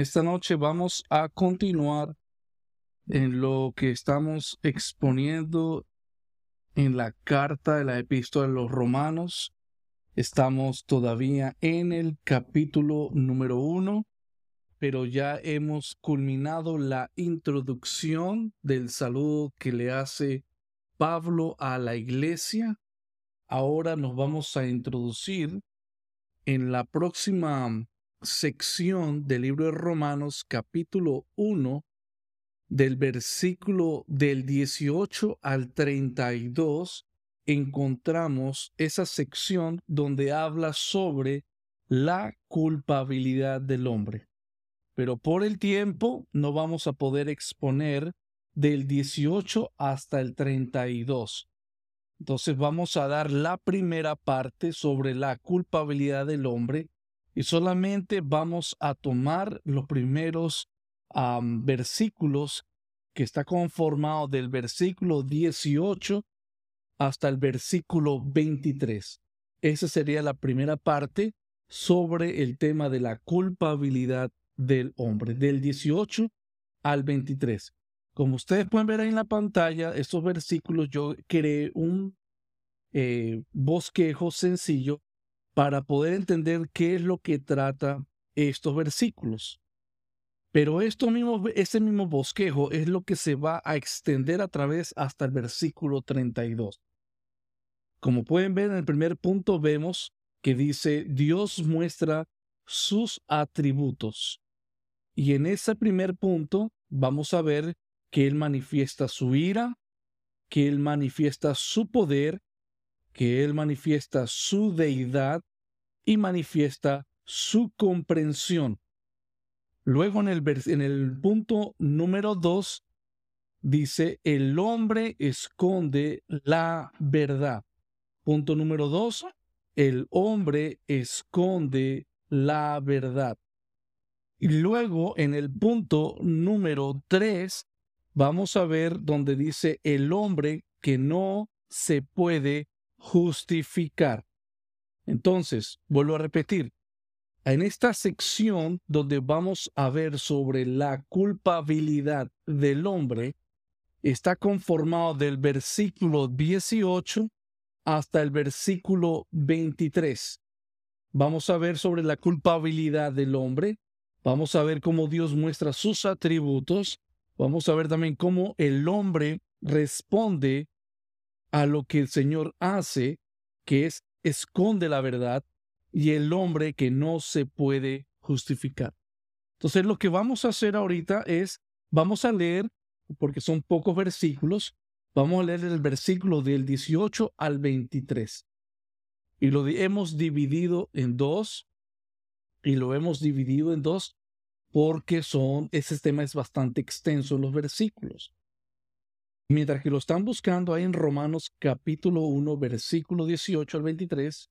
esta noche vamos a continuar en lo que estamos exponiendo en la carta de la epístola de los romanos. Estamos todavía en el capítulo número uno, pero ya hemos culminado la introducción del saludo que le hace Pablo a la iglesia. Ahora nos vamos a introducir en la próxima sección del libro de Romanos capítulo 1 del versículo del 18 al 32 encontramos esa sección donde habla sobre la culpabilidad del hombre. Pero por el tiempo no vamos a poder exponer del 18 hasta el 32. Entonces vamos a dar la primera parte sobre la culpabilidad del hombre y solamente vamos a tomar los primeros versículos que está conformado del versículo 18 hasta el versículo 23. Esa sería la primera parte sobre el tema de la culpabilidad del hombre, del 18 al 23. Como ustedes pueden ver ahí en la pantalla, estos versículos yo creé un eh, bosquejo sencillo para poder entender qué es lo que trata estos versículos. Pero esto mismo, ese mismo bosquejo es lo que se va a extender a través hasta el versículo 32. Como pueden ver en el primer punto vemos que dice Dios muestra sus atributos. Y en ese primer punto vamos a ver que Él manifiesta su ira, que Él manifiesta su poder, que Él manifiesta su deidad y manifiesta su comprensión. Luego en el, en el punto número dos dice, el hombre esconde la verdad. Punto número dos, el hombre esconde la verdad. Y luego en el punto número tres vamos a ver donde dice el hombre que no se puede justificar. Entonces, vuelvo a repetir, en esta sección donde vamos a ver sobre la culpabilidad del hombre, está conformado del versículo 18 hasta el versículo 23. Vamos a ver sobre la culpabilidad del hombre, vamos a ver cómo Dios muestra sus atributos, vamos a ver también cómo el hombre responde a lo que el Señor hace, que es esconde la verdad, y el hombre que no se puede justificar. Entonces lo que vamos a hacer ahorita es, vamos a leer, porque son pocos versículos, vamos a leer el versículo del 18 al 23. Y lo hemos dividido en dos, y lo hemos dividido en dos porque son, ese tema es bastante extenso en los versículos. Mientras que lo están buscando ahí en Romanos capítulo 1, versículo 18 al 23,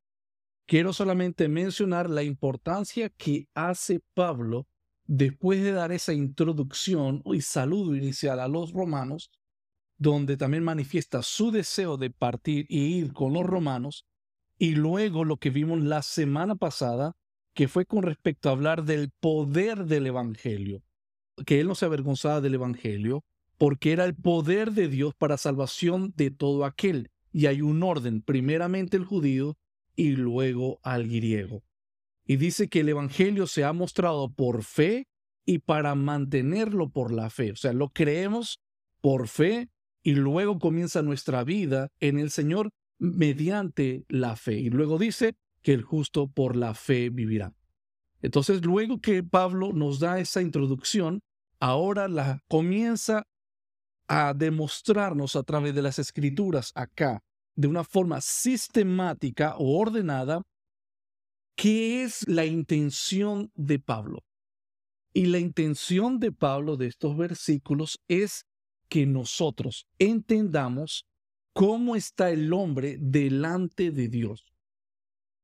quiero solamente mencionar la importancia que hace Pablo después de dar esa introducción y saludo inicial a los romanos, donde también manifiesta su deseo de partir y ir con los romanos, y luego lo que vimos la semana pasada, que fue con respecto a hablar del poder del Evangelio, que él no se avergonzaba del Evangelio, porque era el poder de Dios para salvación de todo aquel. Y hay un orden, primeramente el judío y luego al griego. Y dice que el Evangelio se ha mostrado por fe y para mantenerlo por la fe. O sea, lo creemos por fe y luego comienza nuestra vida en el Señor mediante la fe. Y luego dice que el justo por la fe vivirá. Entonces, luego que Pablo nos da esa introducción, ahora la comienza a demostrarnos a través de las escrituras acá, de una forma sistemática o ordenada, qué es la intención de Pablo. Y la intención de Pablo de estos versículos es que nosotros entendamos cómo está el hombre delante de Dios.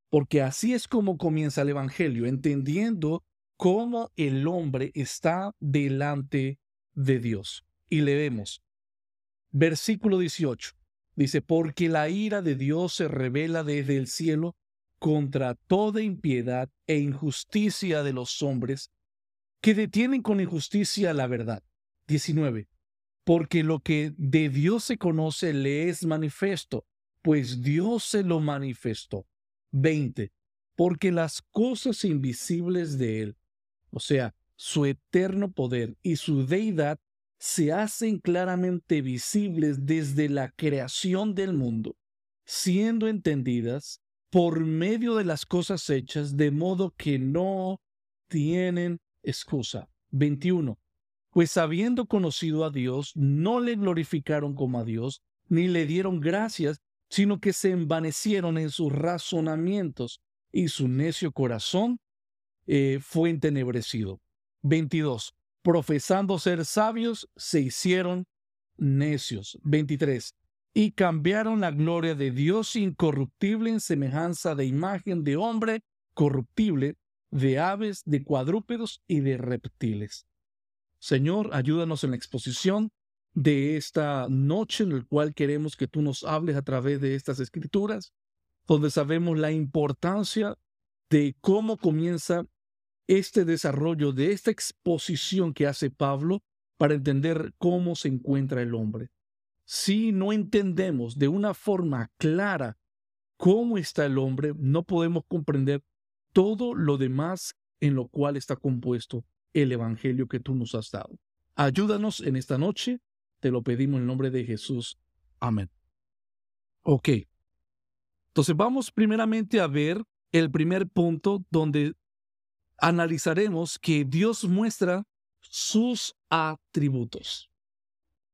Porque así es como comienza el Evangelio, entendiendo cómo el hombre está delante de Dios y leemos. Versículo 18. Dice, porque la ira de Dios se revela desde el cielo contra toda impiedad e injusticia de los hombres que detienen con injusticia la verdad. 19. Porque lo que de Dios se conoce le es manifiesto, pues Dios se lo manifestó. 20. Porque las cosas invisibles de Él, o sea, su eterno poder y su deidad, se hacen claramente visibles desde la creación del mundo, siendo entendidas por medio de las cosas hechas, de modo que no tienen excusa. 21. Pues habiendo conocido a Dios, no le glorificaron como a Dios, ni le dieron gracias, sino que se envanecieron en sus razonamientos, y su necio corazón eh, fue entenebrecido. 22. Profesando ser sabios, se hicieron necios. 23. Y cambiaron la gloria de Dios incorruptible en semejanza de imagen de hombre corruptible, de aves, de cuadrúpedos y de reptiles. Señor, ayúdanos en la exposición de esta noche en la cual queremos que tú nos hables a través de estas escrituras, donde sabemos la importancia de cómo comienza este desarrollo, de esta exposición que hace Pablo para entender cómo se encuentra el hombre. Si no entendemos de una forma clara cómo está el hombre, no podemos comprender todo lo demás en lo cual está compuesto el Evangelio que tú nos has dado. Ayúdanos en esta noche, te lo pedimos en el nombre de Jesús. Amén. Ok. Entonces vamos primeramente a ver el primer punto donde analizaremos que Dios muestra sus atributos.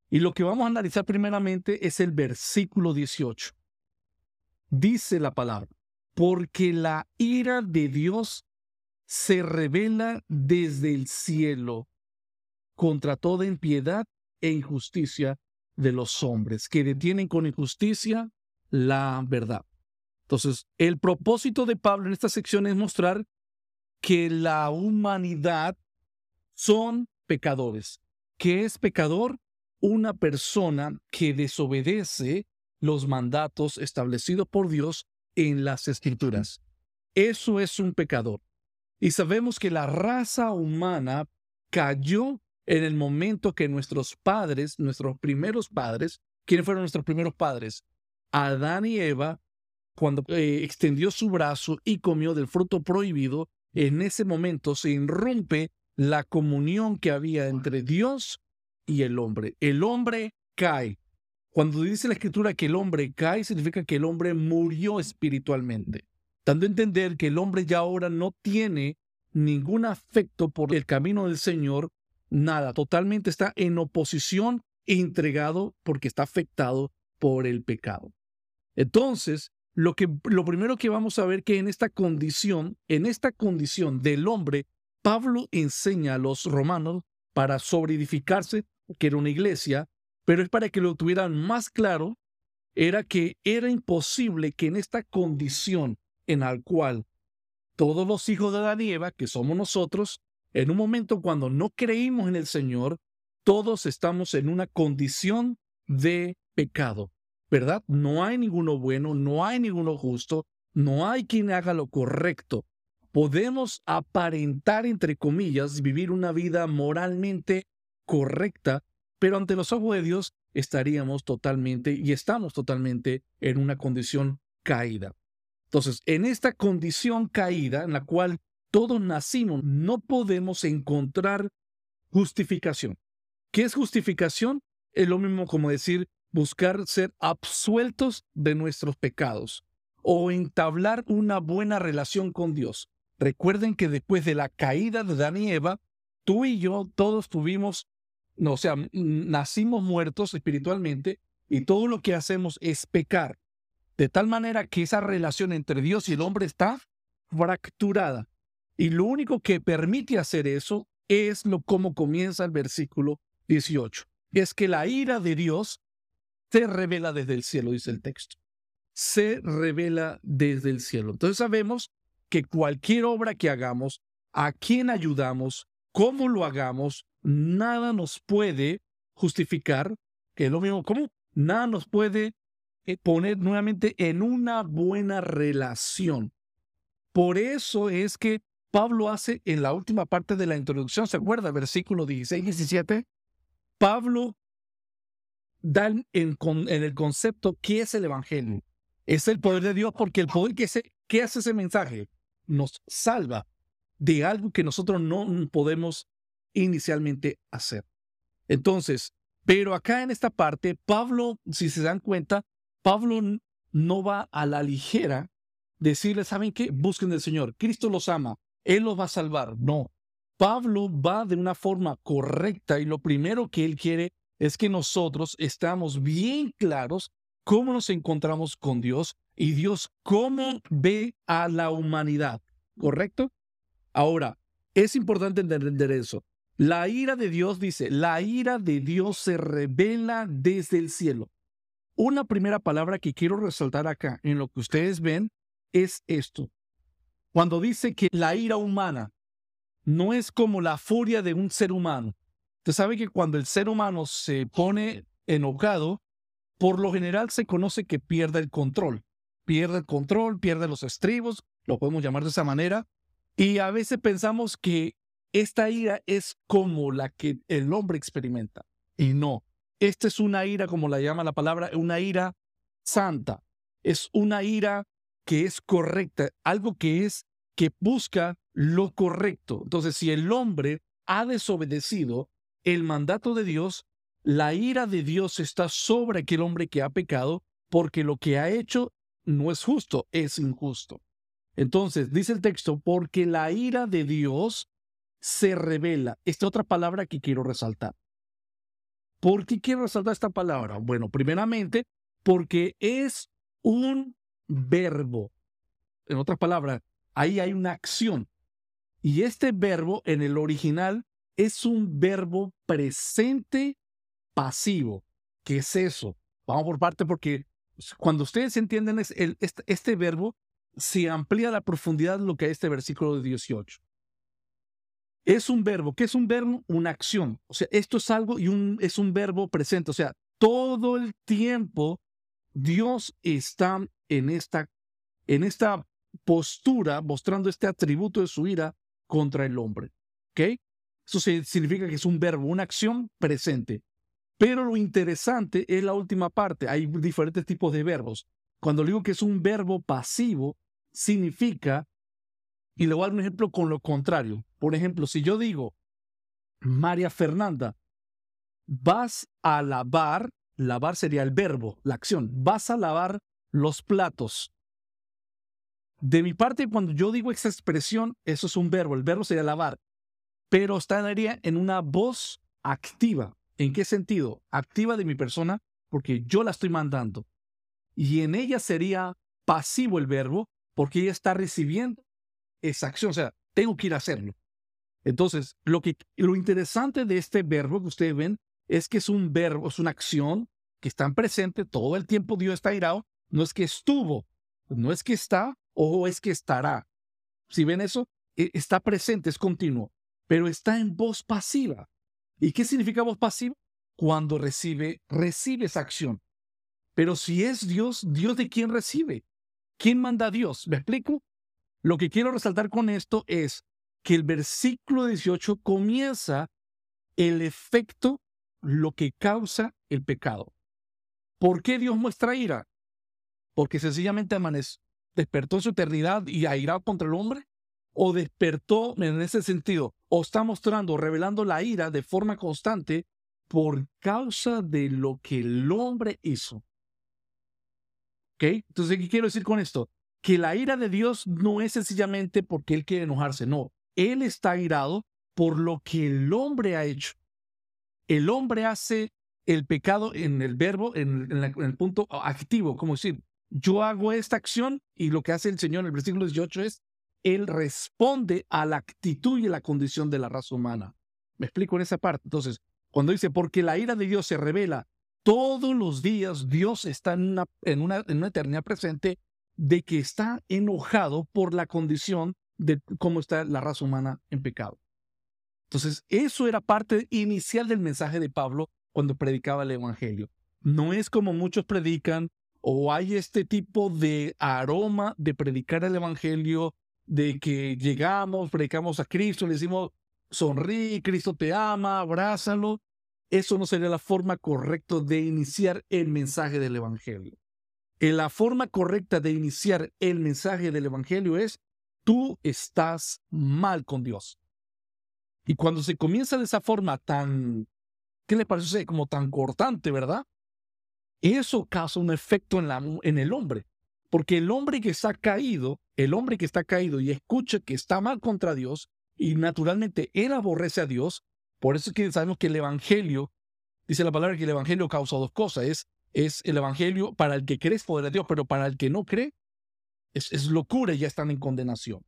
Y lo que vamos a analizar primeramente es el versículo 18. Dice la palabra, porque la ira de Dios se revela desde el cielo contra toda impiedad e injusticia de los hombres, que detienen con injusticia la verdad. Entonces, el propósito de Pablo en esta sección es mostrar que la humanidad son pecadores. ¿Qué es pecador? Una persona que desobedece los mandatos establecidos por Dios en las escrituras. Eso es un pecador. Y sabemos que la raza humana cayó en el momento que nuestros padres, nuestros primeros padres, ¿quiénes fueron nuestros primeros padres? Adán y Eva, cuando eh, extendió su brazo y comió del fruto prohibido, en ese momento se irrumpe la comunión que había entre Dios y el hombre. El hombre cae. Cuando dice la escritura que el hombre cae, significa que el hombre murió espiritualmente, dando a entender que el hombre ya ahora no tiene ningún afecto por el camino del Señor, nada, totalmente está en oposición e entregado porque está afectado por el pecado. Entonces, lo, que, lo primero que vamos a ver que en esta condición, en esta condición del hombre, Pablo enseña a los romanos para sobreedificarse, que era una iglesia, pero es para que lo tuvieran más claro, era que era imposible que en esta condición en la cual todos los hijos de Adán y Eva, que somos nosotros, en un momento cuando no creímos en el Señor, todos estamos en una condición de pecado, ¿verdad? No hay ninguno bueno, no hay ninguno justo, no hay quien haga lo correcto. Podemos aparentar, entre comillas, vivir una vida moralmente correcta, pero ante los ojos de Dios estaríamos totalmente y estamos totalmente en una condición caída. Entonces, en esta condición caída en la cual todos nacimos, no podemos encontrar justificación. ¿Qué es justificación? Es lo mismo como decir buscar ser absueltos de nuestros pecados o entablar una buena relación con Dios. Recuerden que después de la caída de Dan y Eva, tú y yo todos tuvimos no, o sea, nacimos muertos espiritualmente y todo lo que hacemos es pecar. De tal manera que esa relación entre Dios y el hombre está fracturada. Y lo único que permite hacer eso es lo como comienza el versículo 18. Es que la ira de Dios se revela desde el cielo, dice el texto. Se revela desde el cielo. Entonces sabemos que cualquier obra que hagamos, a quien ayudamos, cómo lo hagamos, nada nos puede justificar, que es lo mismo como, nada nos puede eh, poner nuevamente en una buena relación. Por eso es que Pablo hace en la última parte de la introducción, ¿se acuerda? Versículo 16 y 17. Pablo da en, el concepto qué es el Evangelio. Es el poder de Dios porque el poder que, se, que hace ese mensaje nos salva de algo que nosotros no podemos inicialmente hacer. Entonces, pero acá en esta parte, Pablo, si se dan cuenta, Pablo no va a la ligera decirle, ¿saben qué? Busquen del Señor. Cristo los ama. Él los va a salvar. No. Pablo va de una forma correcta y lo primero que él quiere es que nosotros estamos bien claros cómo nos encontramos con Dios y Dios cómo ve a la humanidad. ¿Correcto? Ahora, es importante entender eso. La ira de Dios dice, la ira de Dios se revela desde el cielo. Una primera palabra que quiero resaltar acá en lo que ustedes ven es esto. Cuando dice que la ira humana no es como la furia de un ser humano. Usted sabe que cuando el ser humano se pone enojado, por lo general se conoce que pierde el control. Pierde el control, pierde los estribos, lo podemos llamar de esa manera. Y a veces pensamos que esta ira es como la que el hombre experimenta. Y no, esta es una ira, como la llama la palabra, una ira santa. Es una ira que es correcta, algo que es que busca lo correcto. Entonces, si el hombre ha desobedecido el mandato de Dios, la ira de Dios está sobre aquel hombre que ha pecado, porque lo que ha hecho no es justo, es injusto. Entonces, dice el texto, porque la ira de Dios se revela. Esta otra palabra que quiero resaltar. ¿Por qué quiero resaltar esta palabra? Bueno, primeramente, porque es un verbo. En otras palabras, ahí hay una acción. Y este verbo en el original es un verbo presente pasivo. ¿Qué es eso? Vamos por parte porque cuando ustedes entienden este, este, verbo, se amplía la profundidad lo que es este versículo de 18 es un verbo. ¿Qué es un verbo? Una acción. O sea, esto es algo y un, es un verbo presente. O sea, todo el tiempo Dios está en esta, en esta postura mostrando este atributo de su ira contra el hombre. ¿Ok? Eso significa que es un verbo, una acción presente. Pero lo interesante es la última parte. Hay diferentes tipos de verbos. Cuando digo que es un verbo pasivo, significa y le voy a dar un ejemplo con lo contrario. Por ejemplo, si yo digo, María Fernanda, vas a lavar, lavar sería el verbo, la acción, vas a lavar los platos. De mi parte, cuando yo digo esa expresión, eso es un verbo, el verbo sería lavar, pero estaría en una voz activa. ¿En qué sentido? Activa de mi persona porque yo la estoy mandando. Y en ella sería pasivo el verbo porque ella está recibiendo esa acción, o sea, tengo que ir a hacerlo. Entonces, lo, que, lo interesante de este verbo que ustedes ven es que es un verbo, es una acción que está presente todo el tiempo Dios está irado, no es que estuvo, no es que está o es que estará. Si ven eso, e, está presente, es continuo, pero está en voz pasiva. ¿Y qué significa voz pasiva? Cuando recibe, recibe esa acción. Pero si es Dios, ¿Dios de quién recibe? ¿Quién manda a Dios? ¿Me explico? Lo que quiero resaltar con esto es que el versículo 18 comienza el efecto, lo que causa el pecado. ¿Por qué Dios muestra ira? Porque sencillamente despertó su eternidad y airado contra el hombre. O despertó en ese sentido, o está mostrando, revelando la ira de forma constante por causa de lo que el hombre hizo. ¿Ok? Entonces, ¿qué quiero decir con esto? que la ira de Dios no es sencillamente porque Él quiere enojarse, no. Él está irado por lo que el hombre ha hecho. El hombre hace el pecado en el verbo, en, el punto activo, como decir, yo hago esta acción y lo que hace el Señor en el versículo 18 es, Él responde a la actitud y la condición de la raza humana. Me explico en esa parte. Entonces, cuando dice, porque la ira de Dios se revela todos los días, Dios está en una, en una, en una eternidad presente de que está enojado por la condición de cómo está la raza humana en pecado. Entonces, eso era parte inicial del mensaje de Pablo cuando predicaba el Evangelio. No es como muchos predican o hay este tipo de aroma de predicar el Evangelio de que llegamos, predicamos a Cristo, le decimos, sonríe, Cristo te ama, abrázalo. Eso no sería la forma correcta de iniciar el mensaje del Evangelio. la forma correcta de iniciar el mensaje del Evangelio es, tú estás mal con Dios. Y cuando se comienza de esa forma tan, ¿qué le parece? Como tan cortante, ¿verdad? Eso causa un efecto en, la, en el hombre. Porque el hombre que está caído, el hombre que está caído y escucha que está mal contra Dios, y naturalmente él aborrece a Dios, por eso es que sabemos que el Evangelio, dice la palabra que el Evangelio causa dos cosas, es, es el Evangelio para el que cree es poder de Dios, pero para el que no cree es, es locura y ya están en condenación.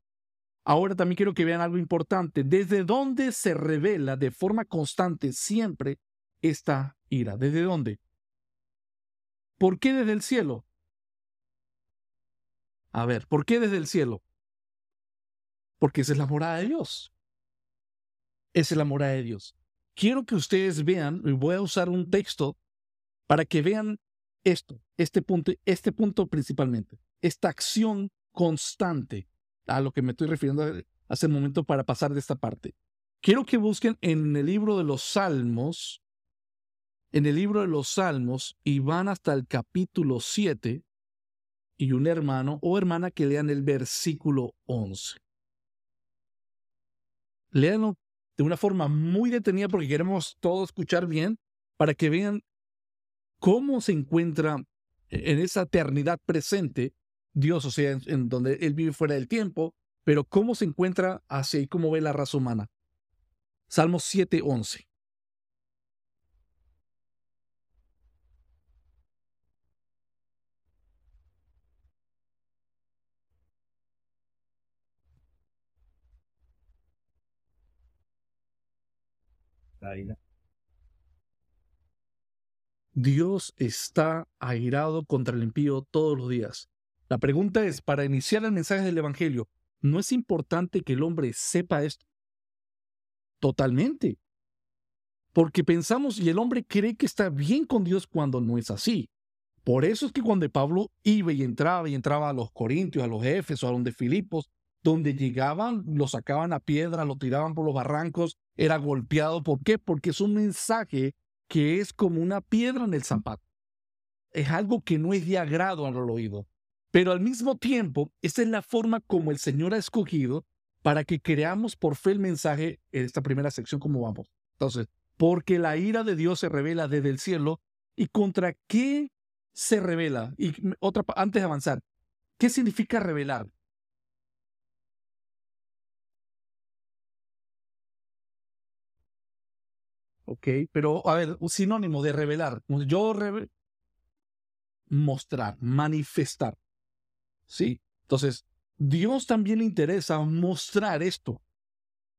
Ahora también quiero que vean algo importante, desde dónde se revela de forma constante siempre esta ira, ¿desde dónde? ¿Por qué desde el cielo? A ver, ¿por qué desde el cielo? Porque esa es la morada de Dios. Esa es la morada de Dios. Quiero que ustedes vean, y voy a usar un texto para que vean esto, este punto, este punto principalmente, esta acción constante a lo que me estoy refiriendo hace un momento para pasar de esta parte. Quiero que busquen en el libro de los Salmos, en el libro de los Salmos, y van hasta el capítulo 7, y un hermano o hermana que lean el versículo 11. Leanlo de una forma muy detenida porque queremos todo escuchar bien para que vean cómo se encuentra en esa eternidad presente Dios, o sea, en, donde Él vive fuera del tiempo, pero cómo se encuentra hacia y cómo ve la raza humana. Salmos 7, 11. Dios está airado contra el impío todos los días. La pregunta es, para iniciar el mensaje del Evangelio, ¿no es importante que el hombre sepa esto? Totalmente. Porque pensamos y el hombre cree que está bien con Dios cuando no es así. Por eso es que cuando Pablo iba y entraba y entraba a los Corintios, a los Éfesos, a donde Filipos, donde llegaban, lo sacaban a piedra, lo tiraban por los barrancos, era golpeado. ¿Por qué? Porque es un mensaje que es como una piedra en el zapato. Es algo que no es de agrado al oído. Pero al mismo tiempo, esa es la forma como el Señor ha escogido para que creamos por fe el mensaje en esta primera sección como vamos. Entonces, porque la ira de Dios se revela desde el cielo y contra qué se revela. Y otra antes de avanzar, ¿qué significa revelar? Ok, pero a ver, un sinónimo de revelar. Yo mostrar, manifestar. Sí, entonces Dios también le interesa mostrar esto.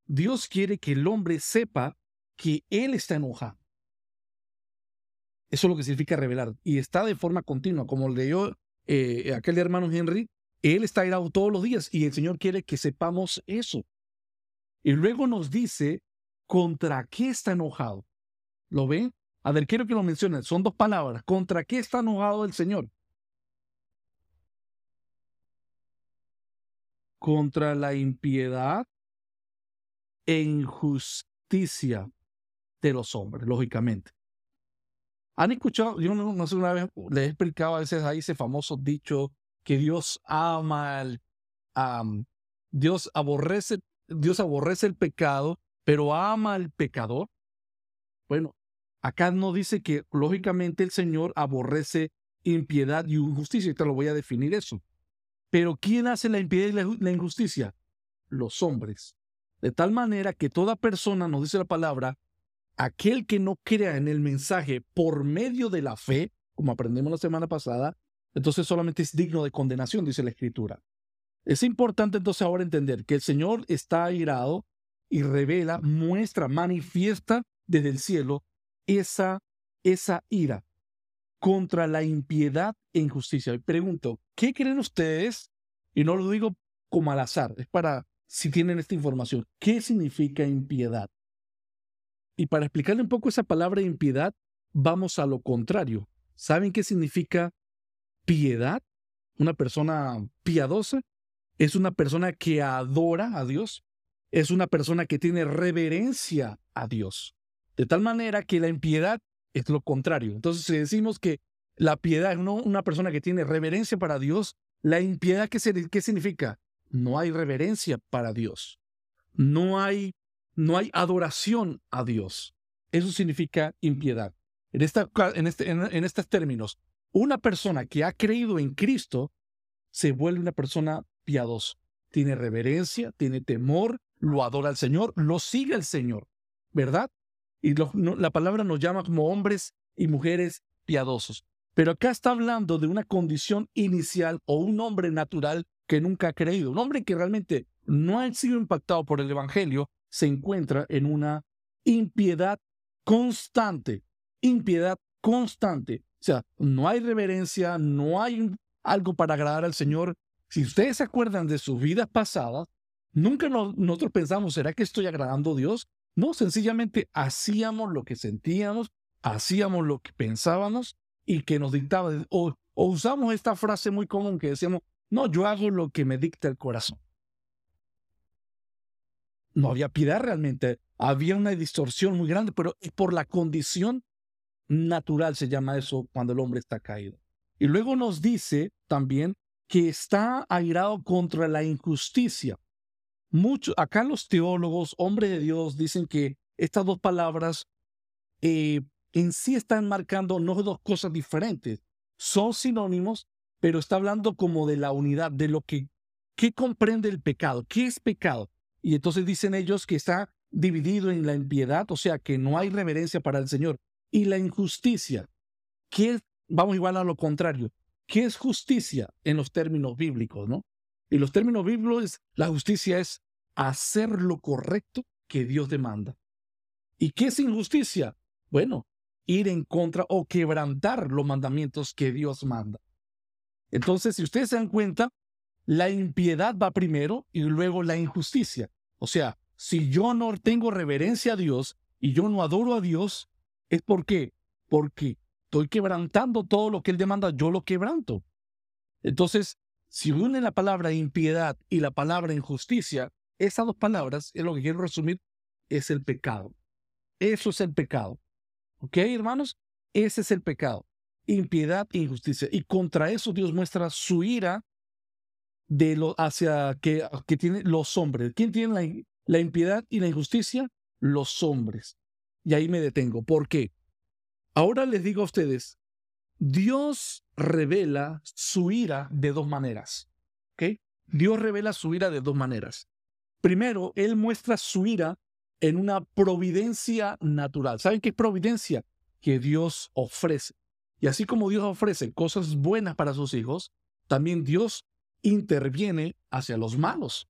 Dios quiere que el hombre sepa que Él está enojado. Eso es lo que significa revelar. Y está de forma continua, como leyó eh, aquel hermano Henry, Él está airado todos los días y el Señor quiere que sepamos eso. Y luego nos dice ¿Contra qué está enojado? ¿Lo ven? A ver, quiero que lo mencionen. Son dos palabras. ¿Contra qué está enojado el Señor? Contra la impiedad e injusticia de los hombres, lógicamente. ¿Han escuchado? Yo no, sé, una vez les he explicado a veces ahí ese famoso dicho que Dios ama, al, Dios aborrece, Dios aborrece el pecado pero ama al pecador. Bueno, acá no dice que lógicamente el Señor aborrece impiedad y injusticia, y te lo voy a definir eso. Pero ¿quién hace la impiedad y la injusticia? Los hombres. De tal manera que toda persona, nos dice la palabra, aquel que no crea en el mensaje por medio de la fe, como aprendimos la semana pasada, entonces solamente es digno de condenación, dice la Escritura. Es importante entonces ahora entender que el Señor está airado y revela, muestra, manifiesta desde el cielo esa, esa ira contra la impiedad e injusticia. Pregunto, ¿qué creen ustedes? Y no lo digo como al azar, es para si tienen esta información. ¿Qué significa impiedad? Y para explicarle un poco esa palabra impiedad, vamos a lo contrario. ¿Saben qué significa piedad? Una persona piadosa. es una persona que adora a Dios, es una persona que tiene reverencia a Dios. De tal manera que la impiedad es lo contrario. Entonces, si decimos que la piedad es no una persona que tiene reverencia para Dios, la impiedad, ¿qué, qué significa? No hay reverencia para Dios. No hay, no hay adoración a Dios. Eso significa impiedad. En, esta, en, este, en estos términos, una persona que ha creído en Cristo se vuelve una persona piadosa. Tiene reverencia, tiene temor, lo adora al Señor, lo sigue al Señor, ¿verdad? Y la palabra nos llama como hombres y mujeres piadosos. Pero acá está hablando de una condición inicial o un hombre natural que nunca ha creído. Un hombre que realmente no ha sido impactado por el Evangelio se encuentra en una impiedad constante. Impiedad constante. O sea, no hay reverencia, no hay algo para agradar al Señor. Si ustedes se acuerdan de sus vidas pasadas, nunca nosotros pensamos, ¿será que estoy agradando a Dios? No, sencillamente hacíamos lo que sentíamos, hacíamos lo que pensábamos y que nos dictaba. O, usamos esta frase muy común que decíamos, no, yo hago lo que me dicta el corazón. No había piedad realmente, había una distorsión muy grande, pero por la condición natural se llama eso cuando el hombre está caído. Y luego nos dice también que está airado contra la injusticia. Mucho, acá los teólogos, hombres de Dios, dicen que estas dos palabras eh, en sí están marcando no dos cosas diferentes, son sinónimos, pero está hablando como de la unidad, de lo que, ¿qué comprende el pecado? ¿Qué es pecado? Y entonces dicen ellos que está dividido en la impiedad, o sea, que no hay reverencia para el Señor, y la injusticia, que vamos igual a lo contrario, ¿qué es justicia en los términos bíblicos, no? Y los términos bíblicos, la justicia es hacer lo correcto que Dios demanda. ¿Y qué es injusticia? Bueno, ir en contra o quebrantar los mandamientos que Dios manda. Entonces, si ustedes se dan cuenta, la impiedad va primero y luego la injusticia. O sea, si yo no tengo reverencia a Dios y yo no adoro a Dios, ¿es por qué? Porque estoy quebrantando todo lo que Él demanda, yo lo quebranto. Entonces, si une la palabra impiedad y la palabra injusticia, esas dos palabras, es lo que quiero resumir, es el pecado. Eso es el pecado. ¿Ok, hermanos? Ese es el pecado. Impiedad e injusticia. Y contra eso Dios muestra su ira de lo, hacia que, que tienen los hombres. ¿Quién tiene la, la impiedad y la injusticia? Los hombres. Y ahí me detengo. ¿Por qué? Ahora les digo a ustedes, Dios revela su ira de dos maneras. ¿Ok? Dios revela su ira de dos maneras. Primero, Él muestra su ira en una providencia natural. ¿Saben qué es providencia? Que Dios ofrece. Y así como Dios ofrece cosas buenas para sus hijos, también Dios interviene hacia los malos.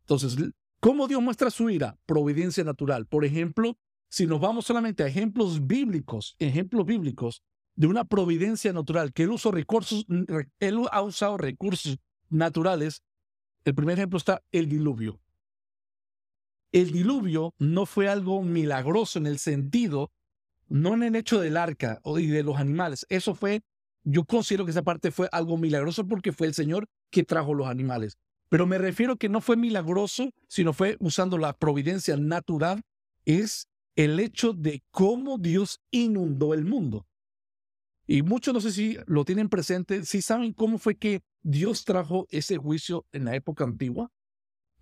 Entonces, ¿cómo Dios muestra su ira? Providencia natural. Por ejemplo, si nos vamos solamente a ejemplos bíblicos, ejemplos bíblicos de una providencia natural, que Él, recursos, él ha usado recursos naturales, el primer ejemplo está el diluvio. El diluvio no fue algo milagroso en el sentido, no en el hecho del arca y de los animales. Eso fue, yo considero que esa parte fue algo milagroso porque fue el Señor que trajo los animales. Pero me refiero que no fue milagroso, sino fue usando la providencia natural, es el hecho de cómo Dios inundó el mundo. Y muchos no sé si lo tienen presente, si saben cómo fue que Dios trajo ese juicio en la época antigua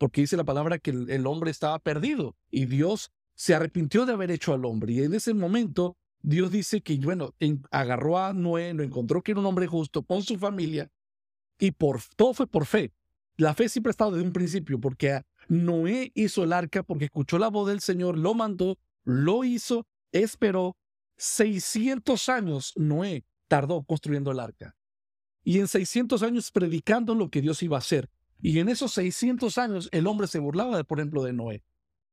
porque dice la palabra que el, hombre estaba perdido y Dios se arrepintió de haber hecho al hombre. Y en ese momento Dios dice que, bueno, agarró a Noé, lo encontró que era un hombre justo con su familia y por todo fue por fe. La fe siempre ha estado desde un principio, porque Noé hizo el arca porque escuchó la voz del Señor, lo mandó, lo hizo, esperó. 600 años Noé tardó construyendo el arca. Y en 600 años predicando lo que Dios iba a hacer. Y en esos 600 años el hombre se burlaba, por ejemplo, de Noé.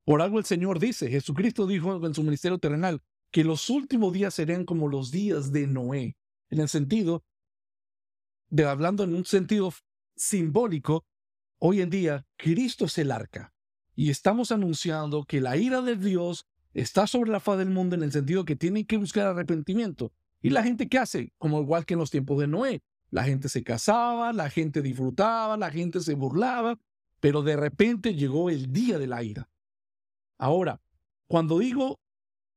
Por algo el Señor dice, Jesucristo dijo en su ministerio terrenal, que los últimos días serían como los días de Noé, en el sentido de hablando en un sentido simbólico, hoy en día Cristo es el arca y estamos anunciando que la ira de Dios está sobre la faz del mundo en el sentido que tienen que buscar arrepentimiento. ¿Y la gente qué hace? Como igual que en los tiempos de Noé, la gente se casaba, la gente disfrutaba, la gente se burlaba, pero de repente llegó el día de la ira. Ahora, cuando digo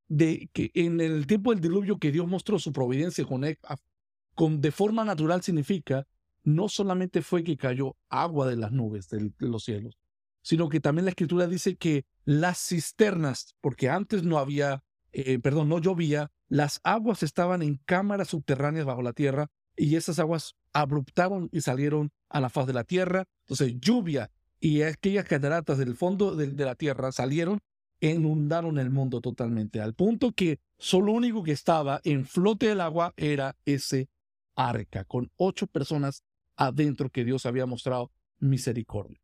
de que en el tiempo del diluvio que Dios mostró su providencia con, con de forma natural significa no solamente fue que cayó agua de las nubes de los cielos, sino que también la escritura dice que las cisternas, porque antes no había, eh, perdón, no llovía, las aguas estaban en cámaras subterráneas bajo la tierra y esas aguas abruptaron y salieron a la faz de la tierra. Entonces lluvia y aquellas cataratas del fondo de, la tierra salieron e inundaron el mundo totalmente, al punto que solo único que estaba en flote del agua era ese arca, con ocho personas adentro que Dios había mostrado misericordia.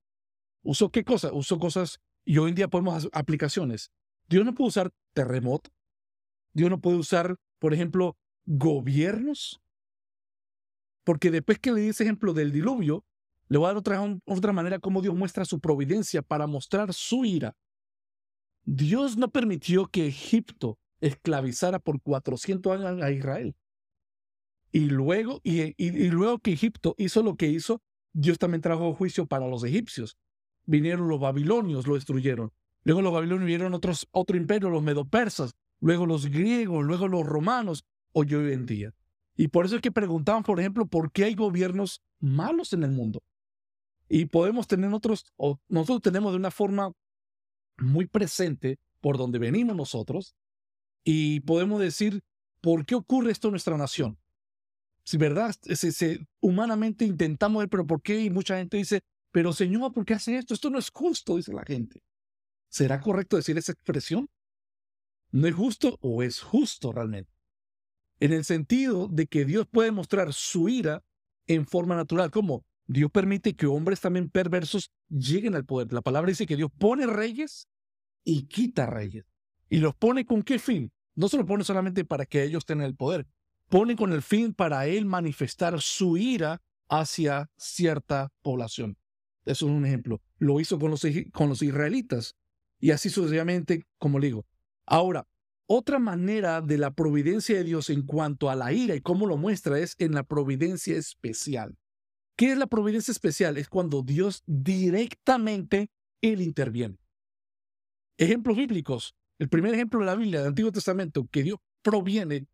¿Usó qué cosa? Usó cosas y hoy en día podemos hacer aplicaciones. Dios no puede usar terremoto. Dios no puede usar, por ejemplo, gobiernos. Porque después que le di ese ejemplo del diluvio, le voy a dar otra, manera como Dios muestra su providencia para mostrar su ira. Dios no permitió que Egipto esclavizara por 400 años a Israel. Y luego, y, luego que Egipto hizo lo que hizo, Dios también trajo juicio para los egipcios. Vinieron los babilonios, lo destruyeron. Luego los babilonios vinieron otros, otro imperio, los medopersas, luego los griegos, luego los romanos, hoy hoy en día. Y por eso es que preguntaban, por ejemplo, por qué hay gobiernos malos en el mundo. Y podemos tener otros, o nosotros tenemos de una forma muy presente por donde venimos nosotros, y podemos decir, ¿por qué ocurre esto en nuestra nación? si verdad, se, humanamente intentamos ver, pero ¿por qué? Y mucha gente dice, pero Señor, ¿por qué hace esto? Esto no es justo, dice la gente. ¿Será correcto decir esa expresión? ¿No es justo o es justo realmente? En el sentido de que Dios puede mostrar su ira en forma natural, como Dios permite que hombres también perversos lleguen al poder. La palabra dice que Dios pone reyes y quita reyes. ¿Y los pone con qué fin? No se los pone solamente para que ellos tengan el poder, pone con el fin para él manifestar su ira hacia cierta población. Eso es un ejemplo. Lo hizo con los, israelitas y así sucesivamente, como digo. Ahora, otra manera de la providencia de Dios en cuanto a la ira y cómo lo muestra es en la providencia especial. ¿Qué es la providencia especial? Es cuando Dios directamente, Él interviene. Ejemplos bíblicos. El primer ejemplo de la Biblia del Antiguo Testamento, que Dios proviene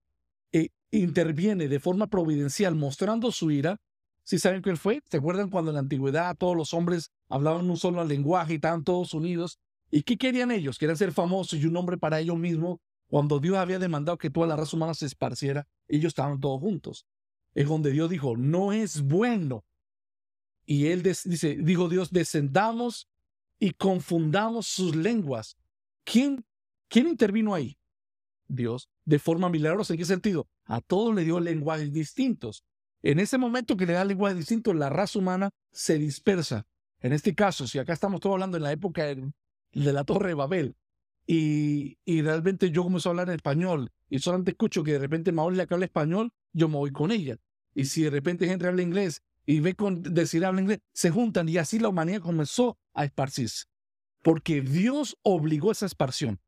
e interviene de forma providencial mostrando su ira, si saben quién fue? ¿Se acuerdan cuando en la antigüedad todos los hombres hablaban un solo lenguaje y estaban todos unidos? ¿Y qué querían ellos? Querían ser famosos y un nombre para ellos mismos. Cuando Dios había demandado que toda la raza humana se esparciera, ellos estaban todos juntos. Es donde Dios dijo, no es bueno. Y él dice, dijo Dios, descendamos y confundamos sus lenguas. ¿Quién, quién intervino ahí? Dios de forma milagrosa. ¿En qué sentido? A todos le dio lenguajes distintos. En ese momento que le da lenguajes distintos, la raza humana se dispersa. En este caso, si acá estamos todos hablando en la época de, la Torre de Babel, y, realmente yo comienzo a hablar español, y solamente escucho que de repente Maori le habla español, yo me voy con ella. Y si de repente gente habla inglés y ve con decir habla inglés, se juntan y así la humanidad comenzó a esparcirse. Porque Dios obligó esa esparción,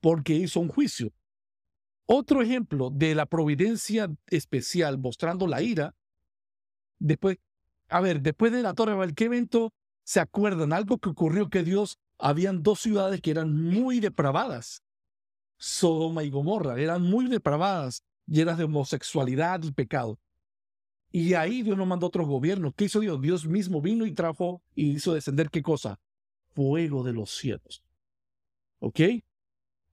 porque hizo un juicio. Otro ejemplo de la providencia especial mostrando la ira, después, a ver, después de la Torre ¿qué evento se acuerdan? Algo que ocurrió que Dios, habían dos ciudades que eran muy depravadas, Sodoma y Gomorra, eran muy depravadas, llenas de homosexualidad y pecado. Y ahí Dios nos mandó otros gobiernos. ¿Qué hizo Dios? Dios mismo vino y trajo y hizo descender qué cosa? Fuego de los cielos. ¿Ok?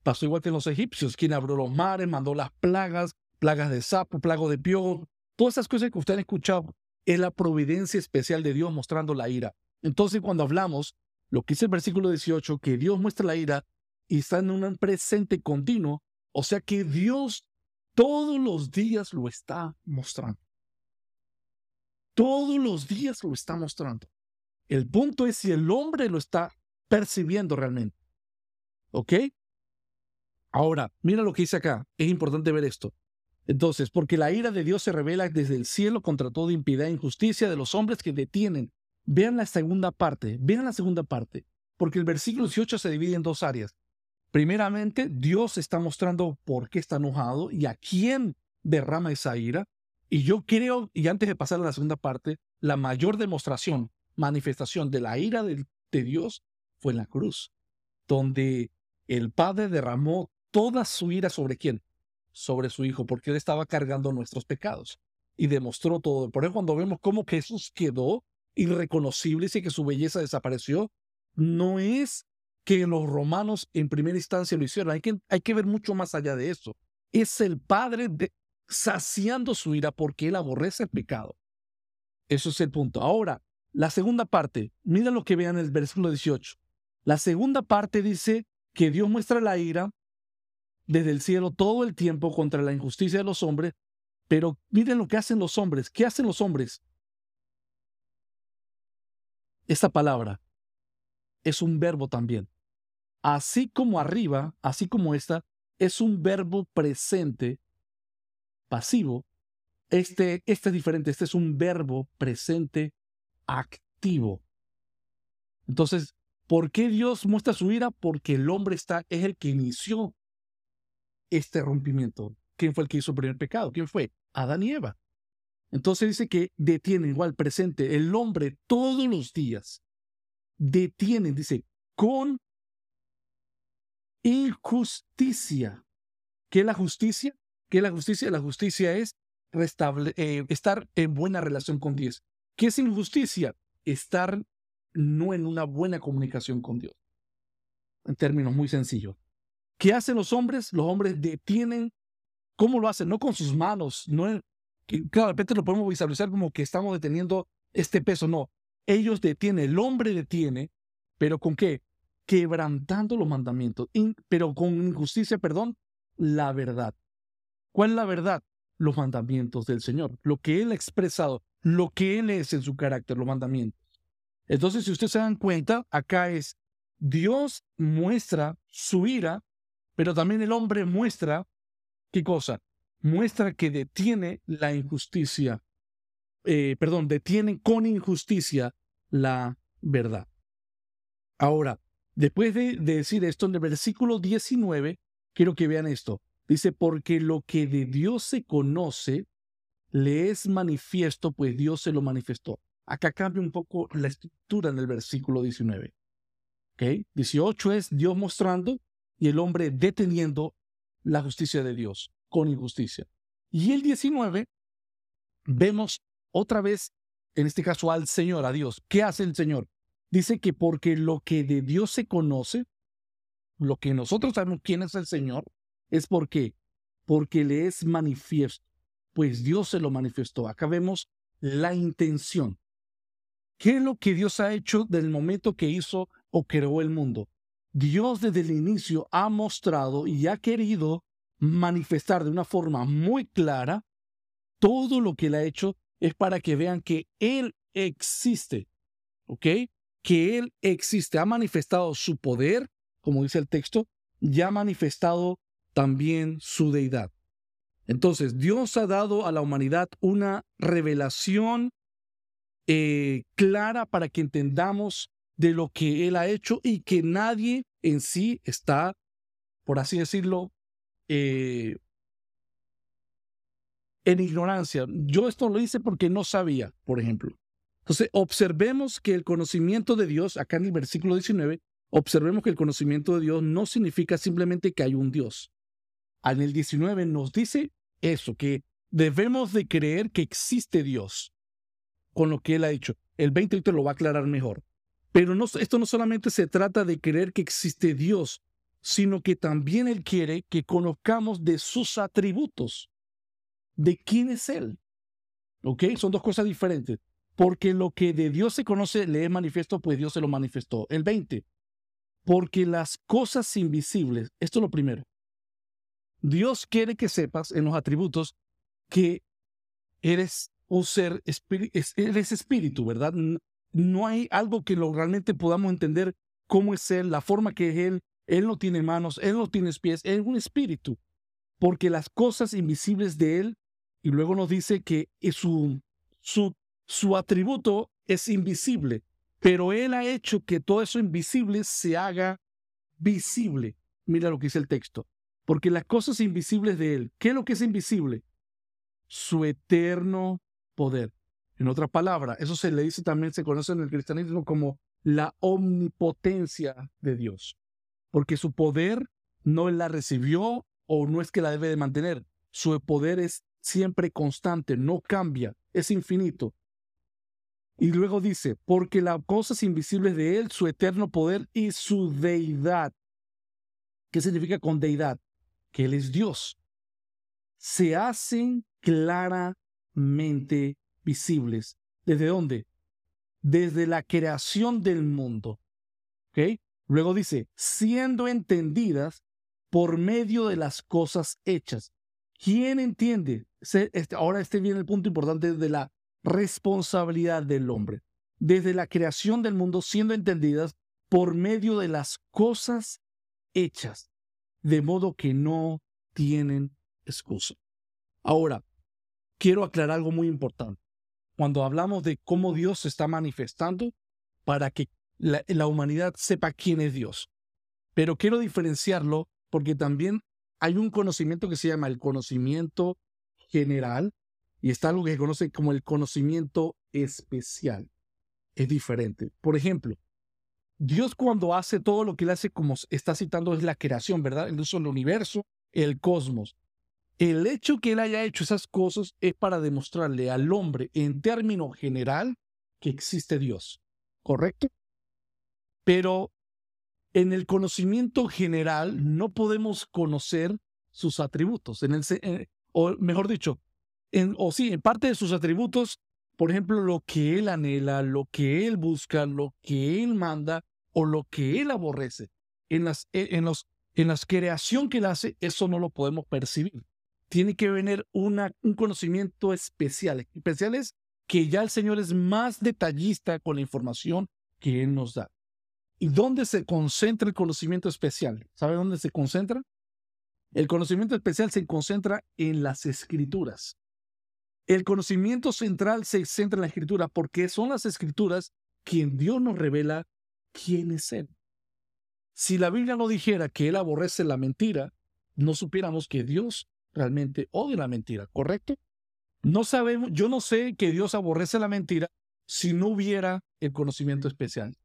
Pasó igual que en los egipcios, quien abrió los mares, mandó las plagas, plagas de sapo, plagas de piojo, todas esas cosas que ustedes han escuchado, es la providencia especial de Dios mostrando la ira. Entonces, cuando hablamos, lo que dice el versículo 18, que Dios muestra la ira y está en un presente continuo, o sea que Dios todos los días lo está mostrando. Todos los días lo está mostrando. El punto es si el hombre lo está percibiendo realmente. ¿Ok? Ahora, mira lo que dice acá. Es importante ver esto. Entonces, porque la ira de Dios se revela desde el cielo contra toda impiedad e injusticia de los hombres que detienen. Vean la segunda parte, vean la segunda parte, porque el versículo 18 se divide en dos áreas. Primeramente, Dios está mostrando por qué está enojado y a quién derrama esa ira. Y yo creo, y antes de pasar a la segunda parte, la mayor demostración, manifestación de la ira de, de Dios fue en la cruz, donde el Padre derramó toda su ira sobre quién? Sobre su Hijo, porque Él estaba cargando nuestros pecados y demostró todo. Por eso cuando vemos cómo Jesús quedó irreconocible y que su belleza desapareció, no es que los romanos en primera instancia lo hicieron. Hay que, hay que ver mucho más allá de eso. Es el Padre de, saciando su ira porque Él aborrece el pecado. Eso es el punto. Ahora, la segunda parte, miren lo que vean en el versículo 18. La segunda parte dice que Dios muestra la ira desde el cielo todo el tiempo contra la injusticia de los hombres, pero miren lo que hacen los hombres. ¿Qué hacen los hombres? Esta palabra es un verbo también así como arriba, así como esta, es un verbo presente pasivo. Este, este es diferente, este es un verbo presente activo. Entonces, ¿por qué Dios muestra su ira? Porque el hombre está, es el que inició este rompimiento. ¿Quién fue el que hizo el primer pecado? ¿Quién fue? Adán y Eva. Entonces dice que detiene igual presente el hombre todos los días. Detiene, dice, con injusticia. ¿Qué es la justicia? ¿Qué es la justicia? La justicia es eh, estar en buena relación con Dios. ¿Qué es injusticia? Estar no en una buena comunicación con Dios. En términos muy sencillos. ¿Qué hacen los hombres? Los hombres detienen. ¿Cómo lo hacen? No con sus manos. No claro, de repente lo podemos visualizar como que estamos deteniendo este peso. No. Ellos detienen, el hombre detiene, pero ¿con qué? quebrantando los mandamientos, pero con injusticia, perdón, la verdad. ¿Cuál es la verdad? Los mandamientos del Señor, lo que Él ha expresado, lo que Él es en su carácter, los mandamientos. Entonces, si ustedes se dan cuenta, acá es Dios muestra su ira, pero también el hombre muestra, ¿qué cosa? Muestra que detiene la injusticia, eh, perdón, detiene con injusticia la verdad. Ahora, Después de, decir esto, en el versículo 19, quiero que vean esto. Dice, porque lo que de Dios se conoce, le es manifiesto, pues Dios se lo manifestó. Acá cambia un poco la estructura en el versículo 19. ¿Okay? 18 es Dios mostrando y el hombre deteniendo la justicia de Dios con injusticia. Y el 19, vemos otra vez, en este caso al Señor, a Dios. ¿Qué hace el Señor? Dice que porque lo que de Dios se conoce, lo que nosotros sabemos quién es el Señor, es porque, porque le es manifiesto, pues Dios se lo manifestó. Acá vemos la intención. ¿Qué es lo que Dios ha hecho del momento que hizo o creó el mundo? Dios desde el inicio ha mostrado y ha querido manifestar de una forma muy clara todo lo que él ha hecho es para que vean que Él existe. ¿Ok? que Él existe, ha manifestado su poder, como dice el texto, y ha manifestado también su deidad. Entonces, Dios ha dado a la humanidad una revelación eh, clara para que entendamos de lo que Él ha hecho y que nadie en sí está, por así decirlo, eh, en ignorancia. Yo esto lo hice porque no sabía, por ejemplo. Entonces, observemos que el conocimiento de Dios, acá en el versículo 19, observemos que el conocimiento de Dios no significa simplemente que hay un Dios. En el 19 nos dice eso, que debemos de creer que existe Dios con lo que Él ha dicho. El 20 lo va a aclarar mejor. Pero no, esto no solamente se trata de creer que existe Dios, sino que también Él quiere que conozcamos de sus atributos, de quién es Él. ¿Ok? Son dos cosas diferentes porque lo que de Dios se conoce le es manifiesto, pues Dios se lo manifestó. El 20, porque las cosas invisibles, esto es lo primero. Dios quiere que sepas en los atributos que eres un ser, eres espíritu, ¿verdad? No hay algo que lo realmente podamos entender cómo es Él, la forma que es Él. Él no tiene manos, Él no tiene pies, Él es un espíritu. Porque las cosas invisibles de Él, y luego nos dice que es su, su su atributo es invisible, pero Él ha hecho que todo eso invisible se haga visible. Mira lo que dice el texto. Porque las cosas invisibles de Él, ¿qué es lo que es invisible? su eterno poder. En otra palabra, eso se le dice también, se conoce en el cristianismo como la omnipotencia de Dios, porque su poder no la recibió o no es que la debe de mantener, su poder es siempre constante, no cambia, es infinito. Y luego dice, porque las cosas invisibles de Él, su eterno poder y su deidad. ¿Qué significa con deidad? Que Él es Dios. Se hacen claramente visibles. ¿Desde dónde? Desde la creación del mundo. ¿Ok? Luego dice, siendo entendidas por medio de las cosas hechas. ¿Quién entiende? Este, ahora este viene el punto importante de la responsabilidad del hombre. Desde la creación del mundo siendo entendidas por medio de las cosas hechas, de modo que no tienen excusa. Ahora, quiero aclarar algo muy importante. Cuando hablamos de cómo Dios se está manifestando para que la, humanidad sepa quién es Dios. Pero quiero diferenciarlo porque también hay un conocimiento que se llama el conocimiento general y está algo que se conoce como el conocimiento especial. Es diferente. Por ejemplo, Dios cuando hace todo lo que él hace, como está citando, es la creación, ¿verdad? Él hizo el universo, el cosmos. El hecho que él haya hecho esas cosas es para demostrarle al hombre en término general que existe Dios, ¿correcto? Pero en el conocimiento general no podemos conocer sus atributos, en el, eh, o mejor dicho, en, o sí, en parte de sus atributos, por ejemplo, lo que él anhela, lo que él busca, lo que él manda o lo que él aborrece. En las, eh, en los, en las creación que él hace, eso no lo podemos percibir. Tiene que venir una, un conocimiento especial. Especial es que ya el Señor es más detallista con la información que Él nos da. ¿Y dónde se concentra el conocimiento especial? ¿Sabe dónde se concentra? El conocimiento especial se concentra en las escrituras. El conocimiento central se centra en la escritura porque son las escrituras quien Dios nos revela quién es Él. Si la Biblia no dijera que Él aborrece la mentira, no supiéramos que Dios realmente odia la mentira, ¿correcto? No sabemos, yo no sé que Dios aborrece la mentira si no hubiera el conocimiento especial.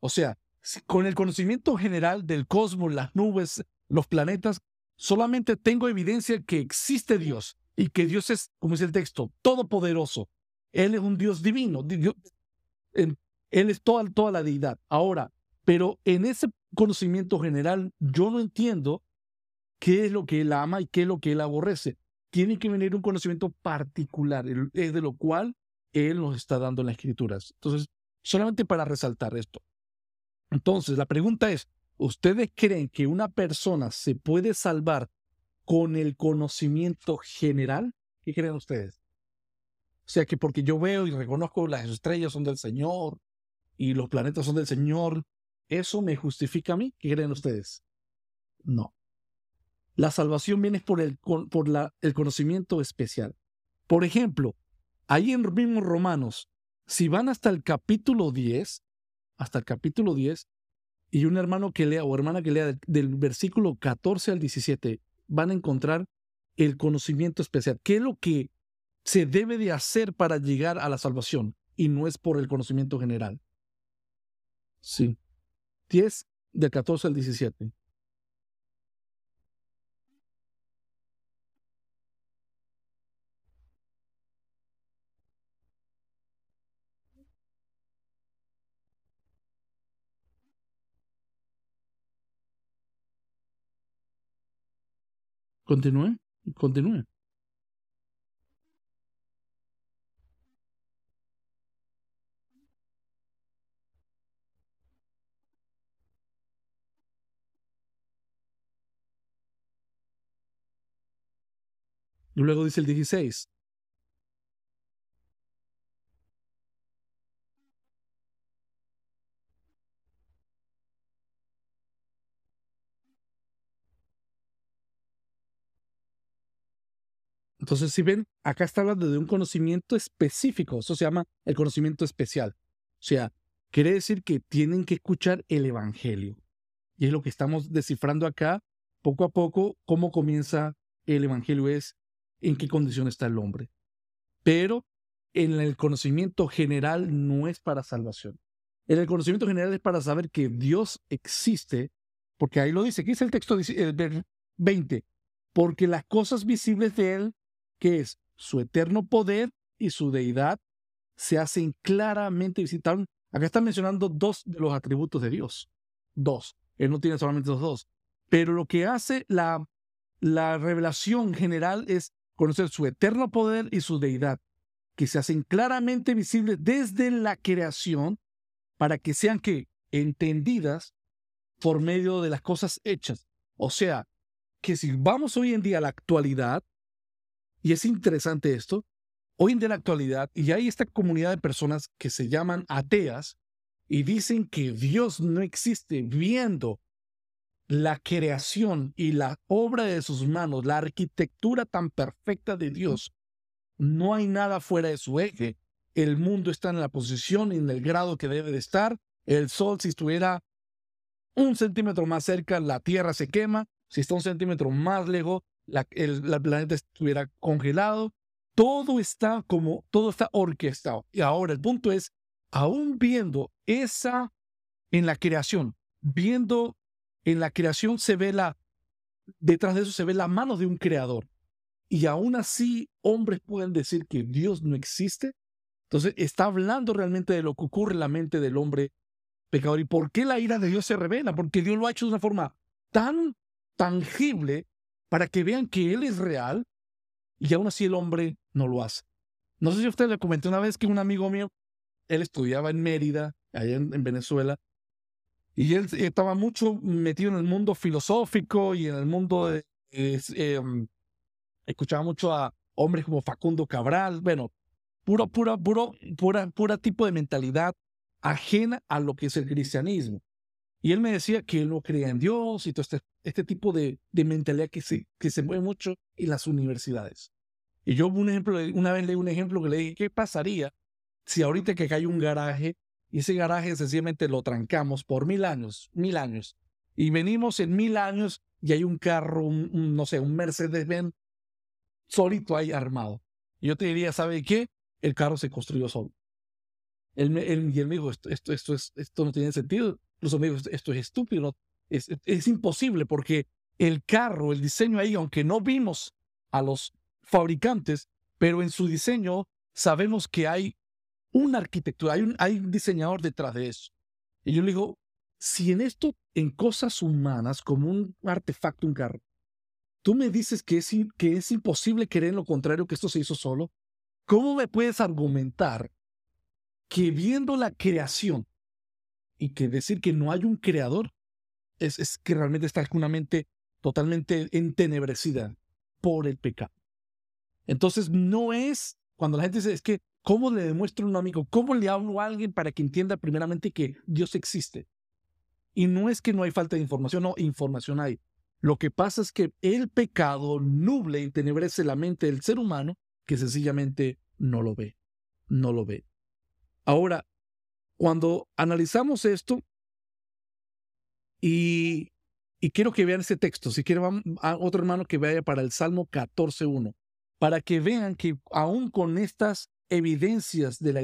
O sea, con el conocimiento general del cosmos, las nubes, los planetas, solamente tengo evidencia que existe Dios y que Dios es, como dice el texto, todopoderoso. Él es un Dios divino. él es toda, toda la deidad. Ahora, pero en ese conocimiento general, yo no entiendo qué es lo que Él ama y qué es lo que Él aborrece. Tiene que venir un conocimiento particular, es de lo cual Él nos está dando en las escrituras. Entonces, solamente para resaltar esto. Entonces, la pregunta es, ¿ustedes creen que una persona se puede salvar con el conocimiento general? ¿Qué creen ustedes? O sea que porque yo veo y reconozco las estrellas son del Señor y los planetas son del Señor, ¿eso me justifica a mí? ¿Qué creen ustedes? No. La salvación viene por el, por la, el conocimiento especial. Por ejemplo, ahí en mismo Romanos, si van hasta el capítulo 10, hasta el capítulo 10, y un hermano que lea o hermana que lea del versículo 14 al 17, van a encontrar el conocimiento especial. ¿Qué es lo que se debe de hacer para llegar a la salvación? Y no es por el conocimiento general. Sí. 10 del 14 al 17. Continúe, continúe. Luego dice el 16. Entonces, si ven, acá está hablando de un conocimiento específico, eso se llama el conocimiento especial. O sea, quiere decir que tienen que escuchar el Evangelio. Y es lo que estamos descifrando acá, poco a poco, cómo comienza el Evangelio. Es en qué condición está el hombre. Pero en el conocimiento general no es para salvación. En el conocimiento general es para saber que Dios existe, porque ahí lo dice, aquí es el texto el 20, porque las cosas visibles de Él, que es su eterno poder y su deidad, se hacen claramente visibles. Acá están mencionando dos de los atributos de Dios. Dos. Él no tiene solamente los dos. Pero lo que hace la, la revelación general es conocer su eterno poder y su deidad, que se hacen claramente visibles desde la creación para que sean que entendidas por medio de las cosas hechas. O sea, que si vamos hoy en día a la actualidad, y es interesante esto, hoy en la actualidad, y hay esta comunidad de personas que se llaman ateas y dicen que Dios no existe viendo la creación y la obra de sus manos, la arquitectura tan perfecta de Dios, no hay nada fuera de su eje. El mundo está en la posición y en el grado que debe de estar. El sol, si estuviera un centímetro más cerca, la Tierra se quema. Si está un centímetro más lejos, la, el planeta estuviera congelado. Todo está como, todo está orquestado. Y ahora el punto es, aún viendo esa en la creación, viendo en la creación se ve la, detrás de eso se ve la mano de un creador. Y aún así, hombres pueden decir que Dios no existe. Entonces, está hablando realmente de lo que ocurre en la mente del hombre pecador. ¿Y por qué la ira de Dios se revela? Porque Dios lo ha hecho de una forma tan tangible para que vean que Él es real y aún así el hombre no lo hace. No sé si usted le comenté una vez que un amigo mío, él estudiaba en Mérida, allá en Venezuela, y él estaba mucho metido en el mundo filosófico y en el mundo de... Em, escuchaba mucho a hombres como Facundo Cabral, bueno, puro, puro, puro, pura, pura tipo de mentalidad ajena a lo que es el cristianismo. Y él me decía que él no creía en Dios y todo este, este tipo de, de mentalidad que se, que se mueve mucho en las universidades. Y yo un ejemplo, una vez leí un ejemplo que le dije, ¿qué pasaría si ahorita que cae un garaje y ese garaje sencillamente lo trancamos por mil años, mil años. Y venimos en mil años y hay un carro, no sé, un Mercedes-Benz solito ahí armado. Y yo te diría, ¿sabe qué? El carro se construyó solo. Él, él, y él me dijo, esto, esto, esto, es, esto no tiene sentido. Los amigos, esto es estúpido. Es, imposible porque el carro, el diseño ahí, aunque no vimos a los fabricantes, pero en su diseño sabemos que hay una arquitectura, hay un, hay un diseñador detrás de eso. Y yo le digo, si en esto, en cosas humanas, como un artefacto, un carro, tú me dices que es, que es imposible querer lo contrario, que esto se hizo solo, ¿cómo me puedes argumentar que viendo la creación y que decir que no hay un creador es, es que realmente está con una mente totalmente entenebrecida por el pecado? Entonces no es cuando la gente dice es que ¿Cómo le demuestro a un amigo? ¿Cómo le hablo a alguien para que entienda primeramente que Dios existe? Y no es que no hay falta de información, no, información hay. Lo que pasa es que el pecado nuble y tenebrece la mente del ser humano que sencillamente no lo ve, no lo ve. Ahora, cuando analizamos esto, y, y quiero que vean ese texto, si quieren a otro hermano que vaya para el Salmo 14.1, para que vean que aún con estas evidencias de la,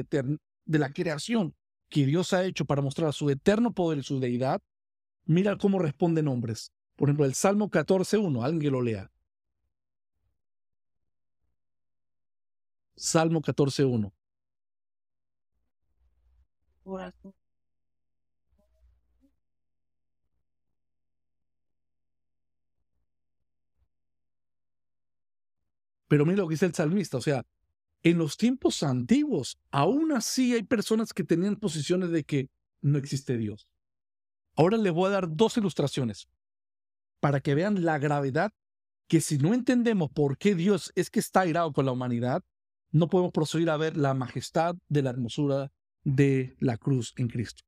de la creación que Dios ha hecho para mostrar su eterno poder y su deidad, mira cómo responden hombres. Por ejemplo, el Salmo 14.1, alguien que lo lea. Salmo 14.1. Pero mira lo que dice el salmista, o sea, en los tiempos antiguos, aún así hay personas que tenían posiciones de que no existe Dios. Ahora les voy a dar dos ilustraciones para que vean la gravedad que si no entendemos por qué Dios es que está airado con la humanidad, no podemos proceder a ver la majestad de la hermosura de la cruz en Cristo.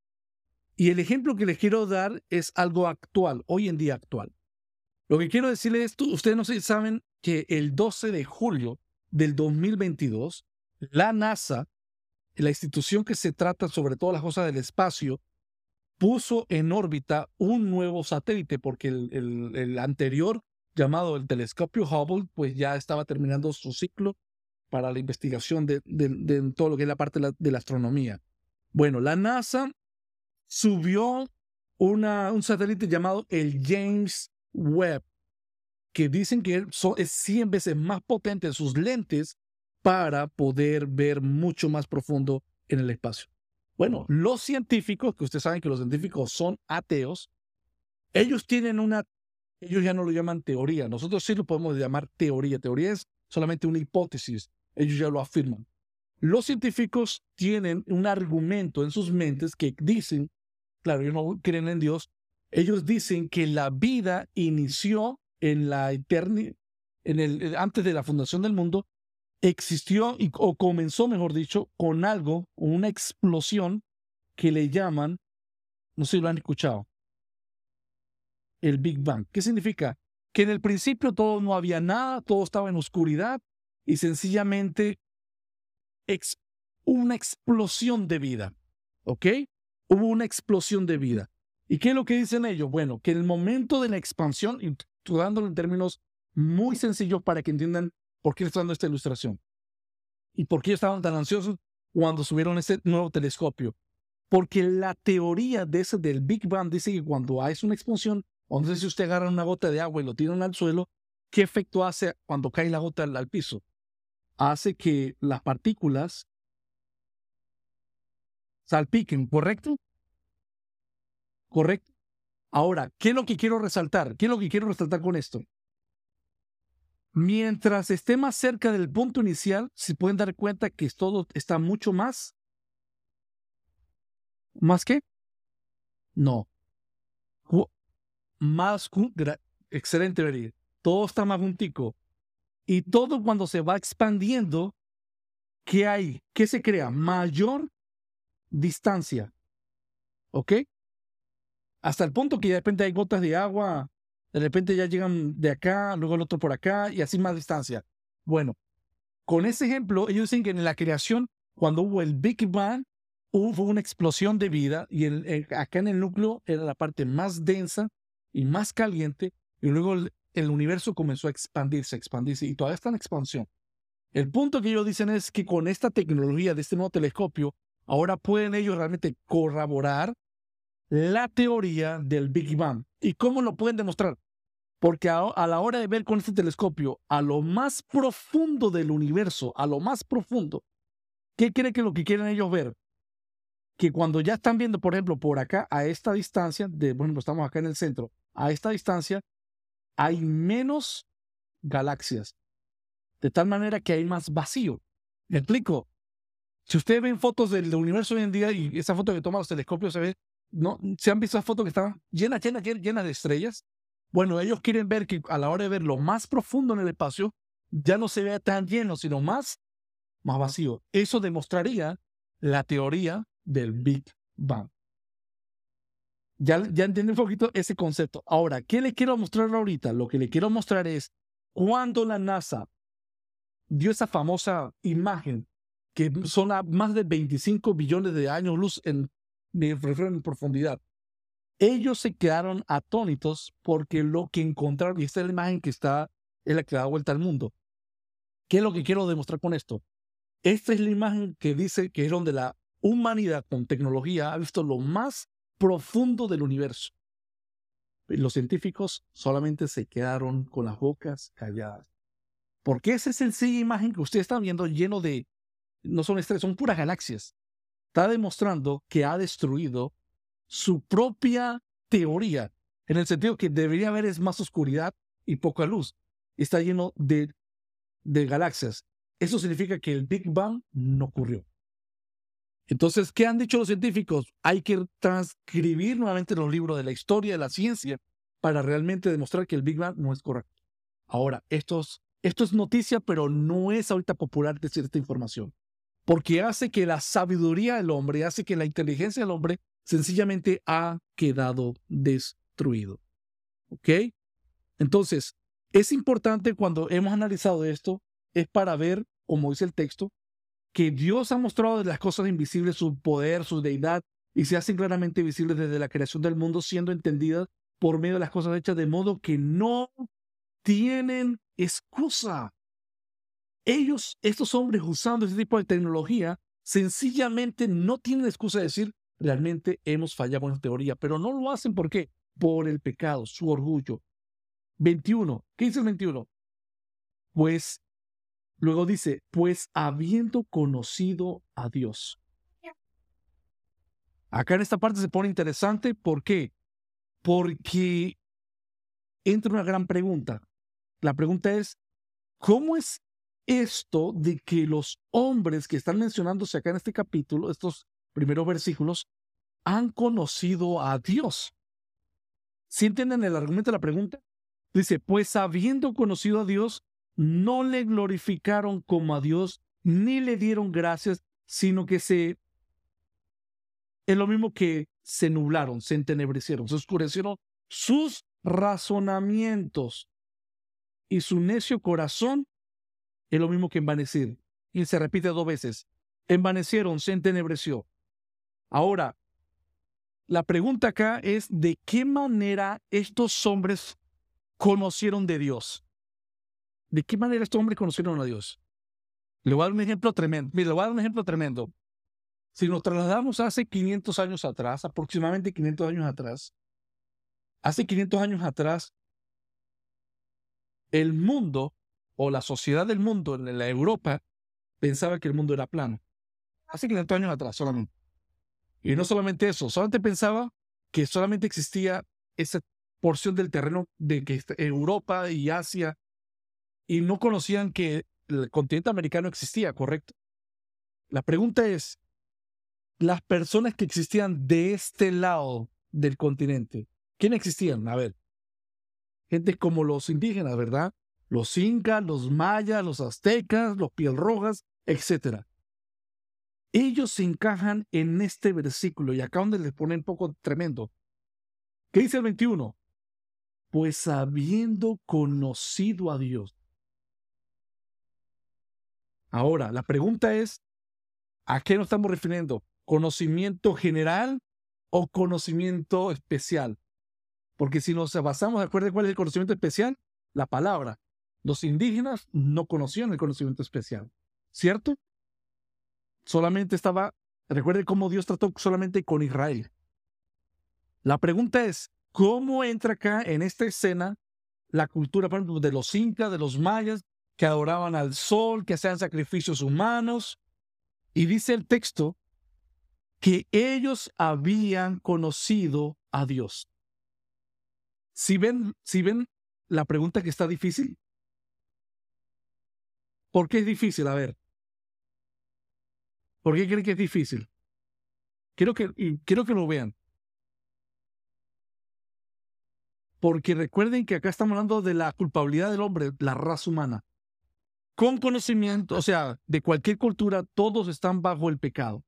Y el ejemplo que les quiero dar es algo actual, hoy en día actual. Lo que quiero decirles es, ustedes no saben que el 12 de julio del 2022, la NASA, la institución que se trata sobre todas las cosas del espacio, puso en órbita un nuevo satélite porque el, anterior llamado el telescopio Hubble, pues ya estaba terminando su ciclo para la investigación de, todo lo que es la parte de la, astronomía. Bueno, la NASA subió una, un satélite llamado el James Webb, que dicen que es 100 veces más potente en sus lentes para poder ver mucho más profundo en el espacio. Bueno, los científicos, que ustedes saben que los científicos son ateos, ellos tienen una, ellos ya no lo llaman teoría, nosotros sí lo podemos llamar teoría. Teoría es solamente una hipótesis, ellos ya lo afirman. Los científicos tienen un argumento en sus mentes que dicen, claro, ellos no creen en Dios, ellos dicen que la vida inició en la eternidad, en el, antes de la fundación del mundo, existió o comenzó, mejor dicho, con algo, una explosión que le llaman, no sé si lo han escuchado, el Big Bang. ¿Qué significa? Que en el principio todo no había nada, todo estaba en oscuridad y sencillamente una explosión de vida. ¿Ok? Hubo una explosión de vida. ¿Y qué es lo que dicen ellos? Bueno, que el momento de la expansión, y dándolo en términos muy sencillos para que entiendan por qué estoy dando esta ilustración y por qué estaban tan ansiosos cuando subieron ese nuevo telescopio. Porque la teoría de ese del Big Bang dice que cuando hay una explosión, o no sé si usted agarra una gota de agua y lo tiran al suelo, ¿qué efecto hace cuando cae la gota al, piso? Hace que las partículas salpiquen, ¿correcto? ¿Correcto? Ahora, ¿qué es lo que quiero resaltar? ¿Qué es lo que quiero resaltar con esto? Mientras esté más cerca del punto inicial, se pueden dar cuenta que todo está mucho más. ¿Más qué? No más excelente venir. Todo está más juntico. Y todo cuando se va expandiendo, ¿qué hay? ¿Qué se crea? Mayor distancia. ¿Ok? Hasta el punto que de repente hay gotas de agua, de repente ya llegan de acá, luego el otro por acá y así más distancia. Bueno, con ese ejemplo, ellos dicen que en la creación, cuando hubo el Big Bang, hubo una explosión de vida y acá en el núcleo era la parte más densa y más caliente, y luego el, universo comenzó a expandirse, expandirse, y todavía está en expansión. El punto que ellos dicen es que con esta tecnología de este nuevo telescopio, ahora pueden ellos realmente corroborar la teoría del Big Bang. ¿Y cómo lo pueden demostrar? Porque a, a, la hora de ver con este telescopio a lo más profundo del universo, a lo más profundo, ¿qué cree que lo que quieren ellos ver? Que cuando ya están viendo, por ejemplo, por acá, a esta distancia, de, bueno, estamos acá en el centro, a esta distancia hay menos galaxias, de tal manera que hay más vacío. ¿Me explico? Si ustedes ven fotos del, universo hoy en día y esa foto que toman los telescopios se ve, ¿no? ¿Se han visto esas fotos que están llenas, llenas, llenas de estrellas? Bueno, ellos quieren ver que a la hora de ver lo más profundo en el espacio, ya no se vea tan lleno, sino más, más vacío. Eso demostraría la teoría del Big Bang. Ya, ya entiende un poquito ese concepto. Ahora, ¿qué le quiero mostrar ahorita? Lo que le quiero mostrar es cuando la NASA dio esa famosa imagen que son a más de 25 billones de años luz en, en profundidad. Ellos se quedaron atónitos porque lo que encontraron, y esta es la imagen que está, es la que da vuelta al mundo. ¿Qué es lo que quiero demostrar con esto? Esta es la imagen que dice que es donde la humanidad con tecnología ha visto lo más profundo del universo. Los científicos solamente se quedaron con las bocas calladas. Porque esa sencilla imagen que ustedes están viendo lleno de, no son estrellas, son puras galaxias, está demostrando que ha destruido su propia teoría, en el sentido que debería haber es más oscuridad y poca luz. Está lleno de, de galaxias. Eso significa que el Big Bang no ocurrió. Entonces, ¿qué han dicho los científicos? Hay que transcribir nuevamente los libros de la historia de la ciencia para realmente demostrar que el Big Bang no es correcto. Ahora, esto es, esto es noticia, pero no es ahorita popular decir esta información, porque hace que la sabiduría del hombre, hace que la inteligencia del hombre sencillamente ha quedado destruido. ¿Ok? Entonces, es importante cuando hemos analizado esto, es para ver, como dice el texto, que Dios ha mostrado las cosas invisibles su poder, su deidad, y se hacen claramente visibles desde la creación del mundo, siendo entendidas por medio de las cosas hechas, de modo que no tienen excusa. Ellos, estos hombres usando ese tipo de tecnología, sencillamente no tienen excusa de decir, realmente hemos fallado en la teoría, pero no lo hacen ¿por qué? Por el pecado, su orgullo. 21. ¿Qué dice el 21? Pues, luego dice, pues habiendo conocido a Dios. Acá en esta parte se pone interesante, ¿por qué? Porque entra una gran pregunta. La pregunta es, ¿cómo es esto de que los hombres que están mencionándose acá en este capítulo, estos primeros versículos, han conocido a Dios? ¿Sí entienden el argumento de la pregunta? Dice, pues habiendo conocido a Dios, no le glorificaron como a Dios, ni le dieron gracias, sino que se... Es lo mismo que se nublaron, se entenebrecieron, se oscurecieron sus razonamientos y su necio corazón es lo mismo que envanecer. Y se repite dos veces. Envanecieron, se entenebreció. Ahora, la pregunta acá es de qué manera estos hombres conocieron de Dios. ¿De qué manera estos hombres conocieron a Dios? Le voy a dar un ejemplo tremendo. Mire, le a dar un ejemplo tremendo. Si nos trasladamos hace 500 años atrás, aproximadamente 500 años atrás, hace 500 años atrás, el mundo o la sociedad del mundo la Europa pensaba que el mundo era plano. Hace 500 años atrás solamente. Y no solamente eso, solamente pensaba que solamente existía esa porción del terreno de que Europa y Asia y no conocían que el continente americano existía, ¿correcto? La pregunta es, las personas que existían de este lado del continente, ¿quién existían? A ver, gente como los indígenas, ¿verdad? Los incas, los mayas, los aztecas, los piel rojas, etc. Ellos se encajan en este versículo y acá donde les pone un poco tremendo. ¿Qué dice el 21? Pues habiendo conocido a Dios. Ahora, la pregunta es, ¿a qué nos estamos refiriendo? ¿Conocimiento general o conocimiento especial? Porque si nos basamos, ¿acuerden cuál es el conocimiento especial? La palabra. Los indígenas no conocían el conocimiento especial, ¿cierto? Solamente estaba, recuerde cómo Dios trató solamente con Israel. La pregunta es, ¿cómo entra acá en esta escena la cultura, por de los incas, de los mayas, que adoraban al sol, que hacían sacrificios humanos? Y dice el texto que ellos habían conocido a Dios. Si ven, si ven la pregunta que está difícil, ¿Por qué es difícil? A ver. ¿Por qué creen que es difícil? Quiero que, quiero que lo vean. Porque recuerden que acá estamos hablando de la culpabilidad del hombre, la raza humana. Con conocimiento, o sea, de cualquier cultura, todos están bajo el pecado.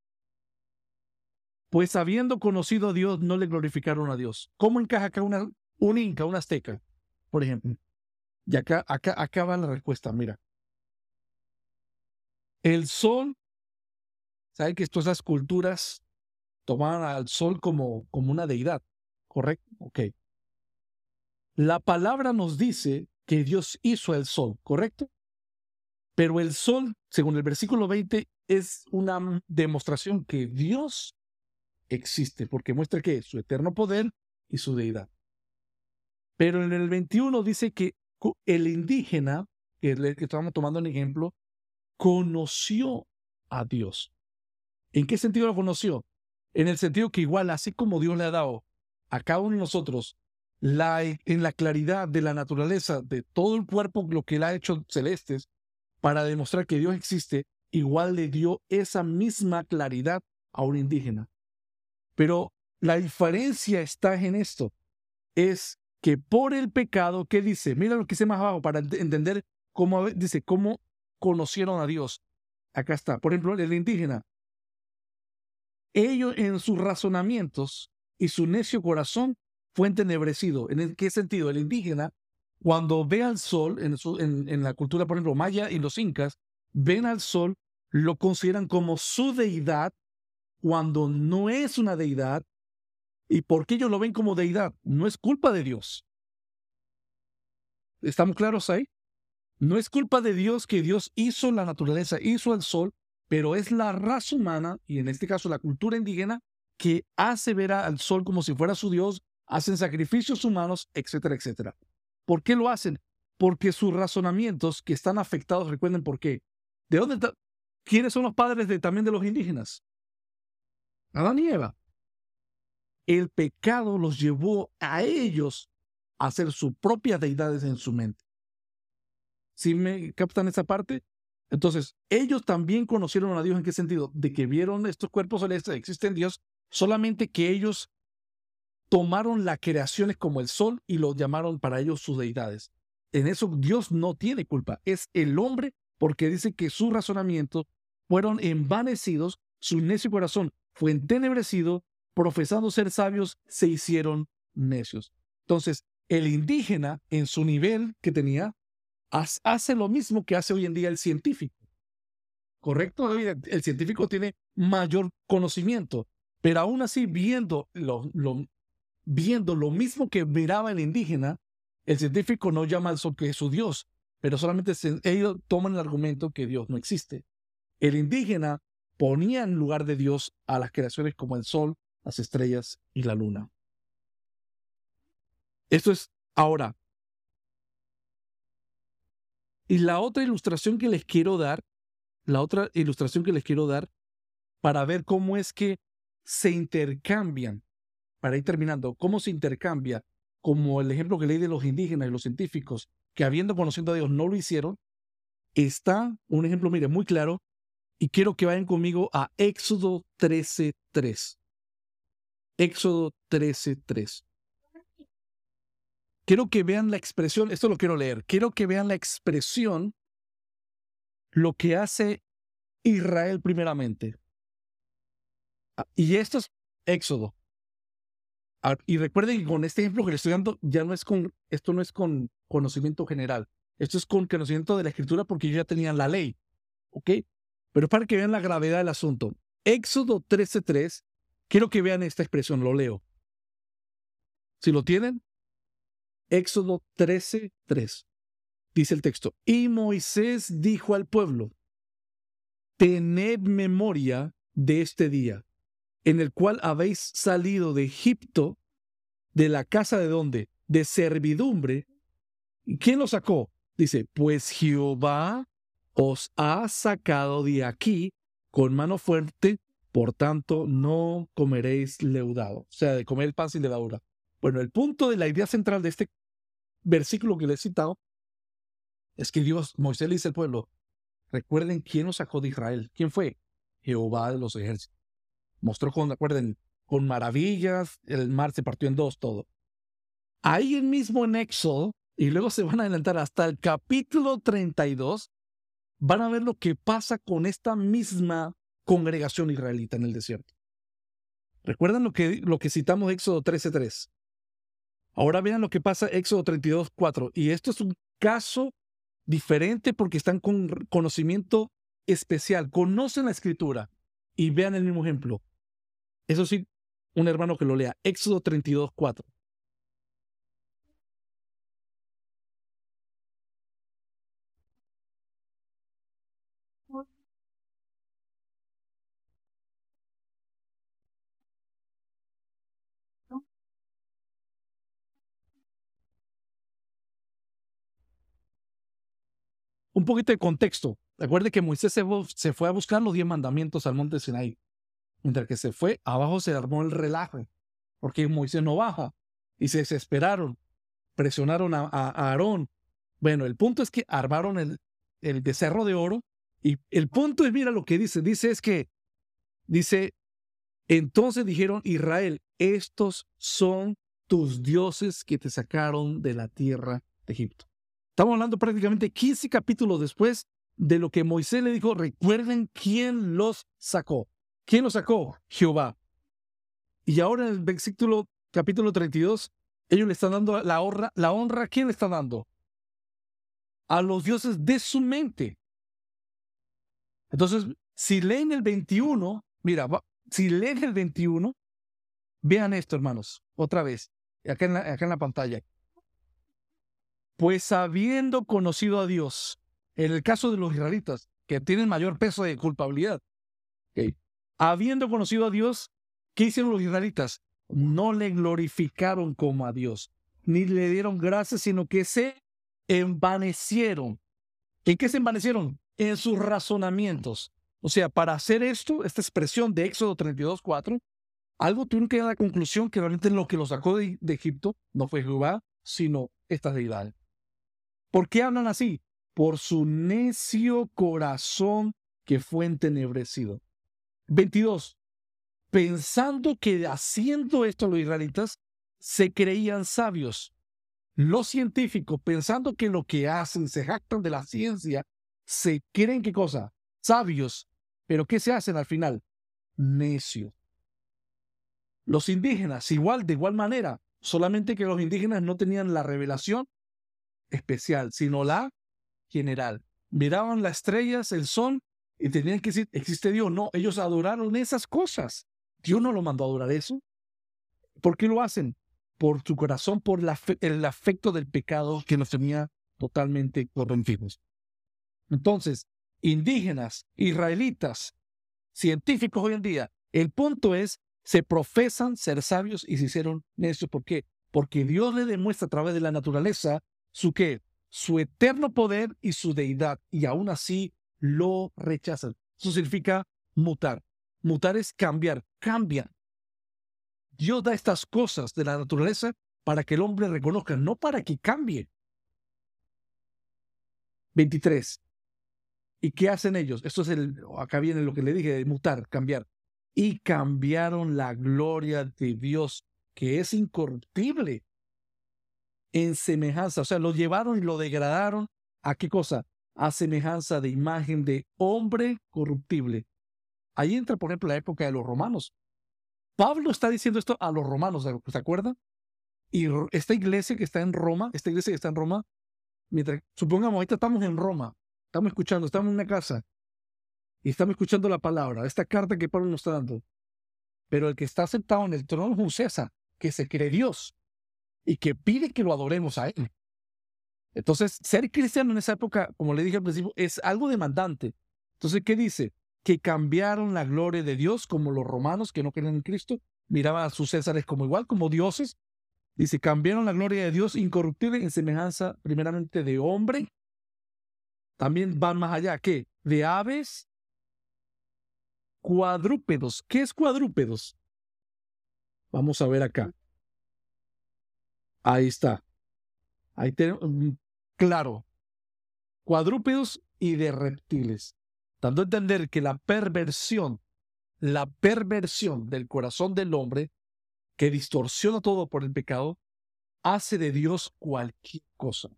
Pues habiendo conocido a Dios, no le glorificaron a Dios. ¿Cómo encaja acá una, un inca, un azteca, por ejemplo? Y acá, acá, acá va la respuesta, mira. El sol, ¿saben que todas esas culturas tomaban al sol como, como una deidad? ¿Correcto? Ok. La palabra nos dice que Dios hizo el sol, ¿correcto? Pero el sol, según el versículo 20, es una demostración que Dios existe, porque muestra que su eterno poder y su deidad. Pero en el 21 dice que el indígena, que es estamos tomando en ejemplo, conoció a Dios. ¿En qué sentido lo conoció? En el sentido que igual, así como Dios le ha dado a cada uno de nosotros la, en la claridad de la naturaleza de todo el cuerpo, lo que él ha hecho celestes, para demostrar que Dios existe, igual le dio esa misma claridad a un indígena. Pero la diferencia está en esto, es que por el pecado, ¿qué dice? Mira lo que dice más abajo para entender cómo dice, cómo conocieron a Dios. Acá está. Por ejemplo, el indígena. Ellos en sus razonamientos y su necio corazón fue entenebrecido. ¿En qué sentido? El indígena, cuando ve al sol, en, en la cultura, por ejemplo, maya y los incas, ven al sol, lo consideran como su deidad cuando no es una deidad. ¿Y por qué ellos lo ven como deidad? No es culpa de Dios. ¿Estamos claros ahí? No es culpa de Dios que Dios hizo la naturaleza, hizo el sol, pero es la raza humana, y en este caso la cultura indígena, que hace ver al sol como si fuera su Dios, hacen sacrificios humanos, etcétera, etcétera. ¿Por qué lo hacen? Porque sus razonamientos que están afectados, recuerden por qué. ¿De dónde? ¿Quiénes son los padres también de los indígenas? Adán y Eva. El pecado los llevó a ellos a hacer sus propias deidades en su mente. ¿Sí me captan esa parte? Entonces, ellos también conocieron a Dios en qué sentido? De que vieron estos cuerpos celestes, existen Dios, solamente que ellos tomaron las creaciones como el sol y los llamaron para ellos sus deidades. En eso Dios no tiene culpa, es el hombre porque dice que sus razonamientos fueron envanecidos, su necio corazón fue entenebrecido, profesando ser sabios, se hicieron necios. Entonces, el indígena, en su nivel que tenía, hace lo mismo que hace hoy en día el científico. ¿Correcto? El científico tiene mayor conocimiento, pero aún así viendo lo, viendo lo mismo que miraba el indígena, el científico no llama sol que es su Dios, pero solamente ellos toman el argumento que Dios no existe. El indígena ponía en lugar de Dios a las creaciones como el sol, las estrellas y la luna. Esto es ahora, y la otra ilustración que les quiero dar, la otra ilustración que les quiero dar para ver cómo es que se intercambian, para ir terminando, cómo se intercambia, como el ejemplo que leí de los indígenas y los científicos, que habiendo conocido a Dios no lo hicieron, está un ejemplo, mire, muy claro, y quiero que vayan conmigo a Éxodo 13.3. Éxodo 13.3. Quiero que vean la expresión, esto lo quiero leer, quiero que vean la expresión, lo que hace Israel primeramente. Ah, y esto es Éxodo. Y recuerden que con este ejemplo que les estoy dando, ya no es con, esto no es con conocimiento general, esto es con conocimiento de la escritura porque ya tenían la ley. ¿Ok? Pero para que vean la gravedad del asunto. Éxodo 13.3, quiero que vean esta expresión, lo leo. Si lo tienen, Éxodo 13, 3. Dice el texto, y Moisés dijo al pueblo, tened memoria de este día, en el cual habéis salido de Egipto, de la casa de donde, de servidumbre. ¿Y quién lo sacó? Dice, pues Jehová os ha sacado de aquí con mano fuerte, por tanto no comeréis leudado. O sea, de comer el pan sin levadura. Bueno, el punto de la idea central de este versículo que le he citado es que Dios, Moisés le dice al pueblo, recuerden quién nos sacó de Israel. ¿Quién fue? Jehová de los ejércitos. Mostró con, con maravillas, el mar se partió en dos, todo. Ahí mismo en Éxodo, y luego se van a adelantar hasta el capítulo 32, van a ver lo que pasa con esta misma congregación israelita en el desierto. ¿Recuerdan lo que, lo que citamos Éxodo 13.3? Ahora vean lo que pasa Éxodo 32, 4. Y esto es un caso diferente porque están con conocimiento especial, conocen la escritura y vean el mismo ejemplo. Eso sí, un hermano que lo lea. Éxodo 32, 4. Un poquito de contexto. Recuerde que Moisés se, fue a buscar los diez mandamientos al monte Sinai. Mientras que se fue, abajo se armó el relaje, porque Moisés no baja. Y se desesperaron, presionaron a, Aarón. Bueno, el punto es que armaron el, el becerro de oro. Y el punto es, mira lo que dice, dice es que, dice, entonces dijeron, Israel, estos son tus dioses que te sacaron de la tierra de Egipto. Estamos hablando prácticamente 15 capítulos después de lo que Moisés le dijo, recuerden quién los sacó. ¿Quién los sacó? Jehová. Y ahora en el versículo capítulo 32, ellos le están dando la honra. ¿La honra a quién le están dando? A los dioses de su mente. Entonces, si leen el 21, mira, si leen el 21, vean esto, hermanos, otra vez, acá acá en la pantalla. Pues habiendo conocido a Dios, en el caso de los israelitas, que tienen mayor peso de culpabilidad, habiendo conocido a Dios, ¿qué hicieron los israelitas? No le glorificaron como a Dios, ni le dieron gracias, sino que se envanecieron. ¿En qué se envanecieron? En sus razonamientos. O sea, para hacer esto, esta expresión de Éxodo 32, 4, algo tuvieron que dar la conclusión que realmente lo que los sacó de, Egipto no fue Jehová, sino esta deidad. ¿Por qué hablan así? Por su necio corazón que fue entenebrecido. 22. Pensando que haciendo esto los israelitas se creían sabios. Los científicos, pensando que lo que hacen, se jactan de la ciencia, se creen qué cosa? Sabios. Pero ¿qué se hacen al final? Necios. Los indígenas, igual, de igual manera, solamente que los indígenas no tenían la revelación especial, sino la general. Miraban las estrellas, el sol, y tenían que decir, ¿existe Dios? No, ellos adoraron esas cosas. Dios no lo mandó adorar eso. ¿Por qué lo hacen? Por su corazón, por el afecto del pecado que nos tenía totalmente corrompidos. Entonces, indígenas, israelitas, científicos hoy en día, el punto es se profesan ser sabios y se hicieron necios. ¿Por qué? Porque Dios le demuestra a través de la naturaleza su qué, su eterno poder y su deidad, y aún así lo rechazan. Eso significa mutar. Mutar es cambiar, cambian. Dios da estas cosas de la naturaleza para que el hombre reconozca, no para que cambie. 23. ¿Y qué hacen ellos? Esto es el, acá viene lo que le dije, de mutar, cambiar y cambiaron la gloria de Dios, que es incorruptible, en semejanza. O sea, lo llevaron y lo degradaron a qué cosa? A semejanza de imagen de hombre corruptible. Ahí entra, por ejemplo, la época de los romanos. Pablo está diciendo esto a los romanos, ¿se acuerdan? Y esta iglesia que está en Roma, esta iglesia que está en Roma, mientras, supongamos, ahorita estamos en Roma, estamos escuchando, estamos en una casa, y estamos escuchando la palabra, esta carta que Pablo nos está dando. Pero el que está sentado en el trono es un César, que se cree Dios y que pide que lo adoremos a Él. Entonces, ser cristiano en esa época, como le dije al principio, es algo demandante. Entonces, ¿qué dice? Que cambiaron la gloria de Dios como los romanos que no creen en Cristo, miraban a sus Césares como igual, como dioses. Dice, cambiaron la gloria de Dios incorruptible en semejanza primeramente de hombre. También van más allá, ¿qué? De aves, cuadrúpedos. ¿Qué es cuadrúpedos? Vamos a ver acá. Ahí está. Ahí tenemos, mm, claro, cuadrúpedos y de reptiles, dando a entender que la perversión, la perversión del corazón del hombre, que distorsiona todo por el pecado, hace de Dios cualquier cosa.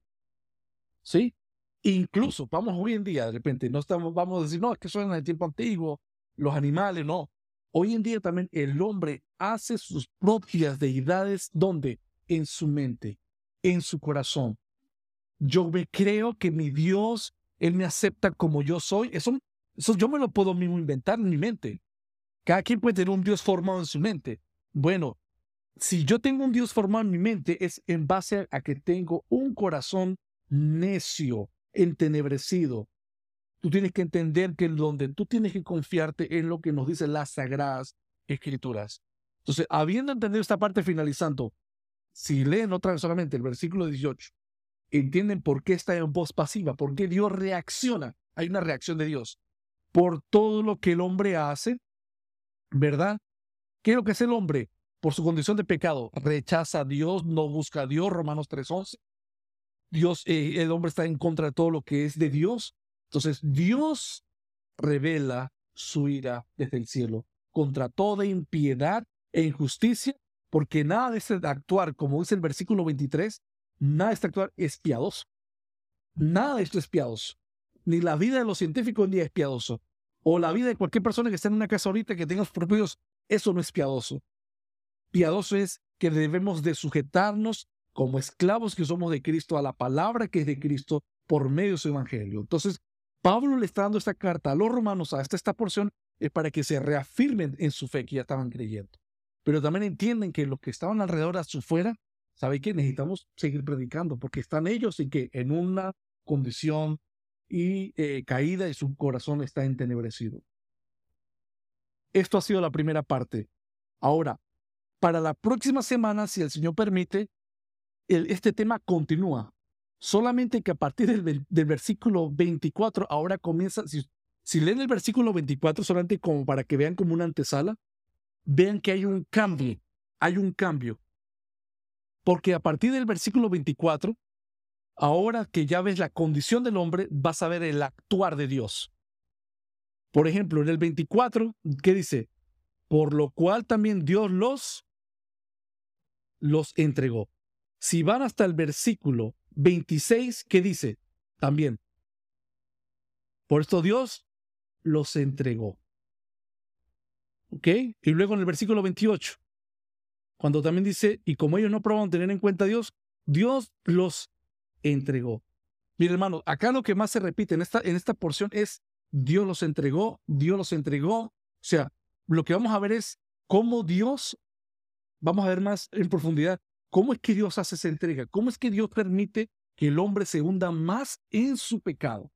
¿Sí? Incluso, vamos hoy en día, de repente, no estamos, vamos a decir, no, es que eso en el tiempo antiguo, los animales, no. Hoy en día también el hombre hace sus propias deidades donde? En su mente, en su corazón. Yo me creo que mi Dios, Él me acepta como yo soy. Eso, eso yo me lo puedo mismo inventar en mi mente. Cada quien puede tener un Dios formado en su mente. Bueno, si yo tengo un Dios formado en mi mente es en base a que tengo un corazón necio, entenebrecido, Tú tienes que entender que donde tú tienes que confiarte en lo que nos dicen las sagradas escrituras. Entonces, habiendo entendido esta parte finalizando, si leen otra vez solamente el versículo 18, entienden por qué está en voz pasiva, por qué Dios reacciona. Hay una reacción de Dios por todo lo que el hombre hace, ¿verdad? ¿Qué es lo que es el hombre? Por su condición de pecado, rechaza a Dios, no busca a Dios, Romanos 3.11. Dios, eh, el hombre está en contra de todo lo que es de Dios. Entonces Dios revela su ira desde el cielo contra toda impiedad e injusticia, porque nada de este actuar, como dice el versículo 23, nada de este actuar es piadoso. Nada de esto es piadoso. Ni la vida de los científicos ni es piadoso. O la vida de cualquier persona que esté en una casa ahorita que tenga sus propios, eso no es piadoso. Piadoso es que debemos de sujetarnos como esclavos que somos de Cristo a la palabra que es de Cristo por medio de su evangelio. Entonces, Pablo le está dando esta carta a los romanos, hasta esta porción, es para que se reafirmen en su fe que ya estaban creyendo. Pero también entienden que los que estaban alrededor a su fuera ¿sabe qué? Necesitamos seguir predicando porque están ellos y que en una condición y eh, caída y su corazón está entenebrecido. Esto ha sido la primera parte. Ahora, para la próxima semana, si el Señor permite, este tema continúa. Solamente que a partir del, versículo 24, ahora comienza, si, si leen el versículo 24, solamente como para que vean como una antesala, vean que hay un cambio, hay un cambio. Porque a partir del versículo 24, ahora que ya ves la condición del hombre, vas a ver el actuar de Dios. Por ejemplo, en el 24, ¿qué dice? Por lo cual también Dios los, los entregó. Si van hasta el versículo 26, ¿qué dice? También. Por esto Dios los entregó. ¿Ok? Y luego en el versículo 28, cuando también dice, y como ellos no probaron tener en cuenta a Dios, Dios los entregó. Mire, hermano, acá lo que más se repite en esta, en esta porción es Dios los entregó, Dios los entregó. O sea, lo que vamos a ver es cómo Dios, vamos a ver más en profundidad, cómo es que Dios hace esa entrega, cómo es que Dios permite que el hombre se hunda más en su pecado.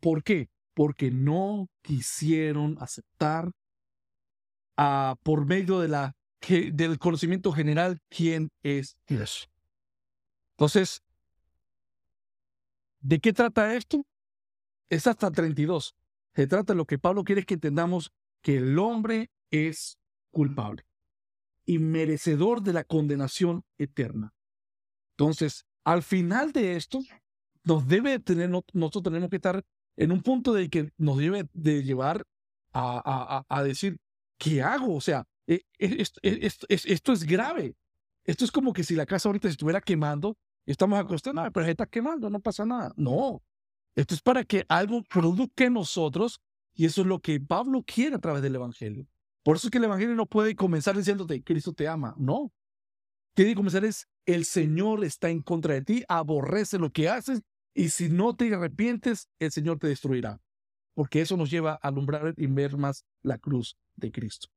¿Por qué? Porque no quisieron aceptar a, por medio de la, del conocimiento general quién es Dios. Entonces, ¿de qué trata esto? es hasta 32. Se trata de lo que Pablo quiere que entendamos, que el hombre es culpable y merecedor de la condenación eterna. Entonces, al final de esto, nos debe tener, nosotros tenemos que estar en un punto de que nos debe de llevar a, a, decir, ¿qué hago? O sea, e, e, esto, es grave. Esto es como que si la casa ahorita se estuviera quemando, estamos acostados, pero se está quemando, no pasa nada. No, esto es para que algo produzca en nosotros y eso es lo que Pablo quiere a través del Evangelio. Por eso es que el Evangelio no puede comenzar diciéndote, Cristo te ama. No. Tiene que comenzar es, el Señor está en contra de ti, aborrece lo que haces y si no te arrepientes, el Señor te destruirá porque eso nos lleva a alumbrar y ver más la cruz de Cristo.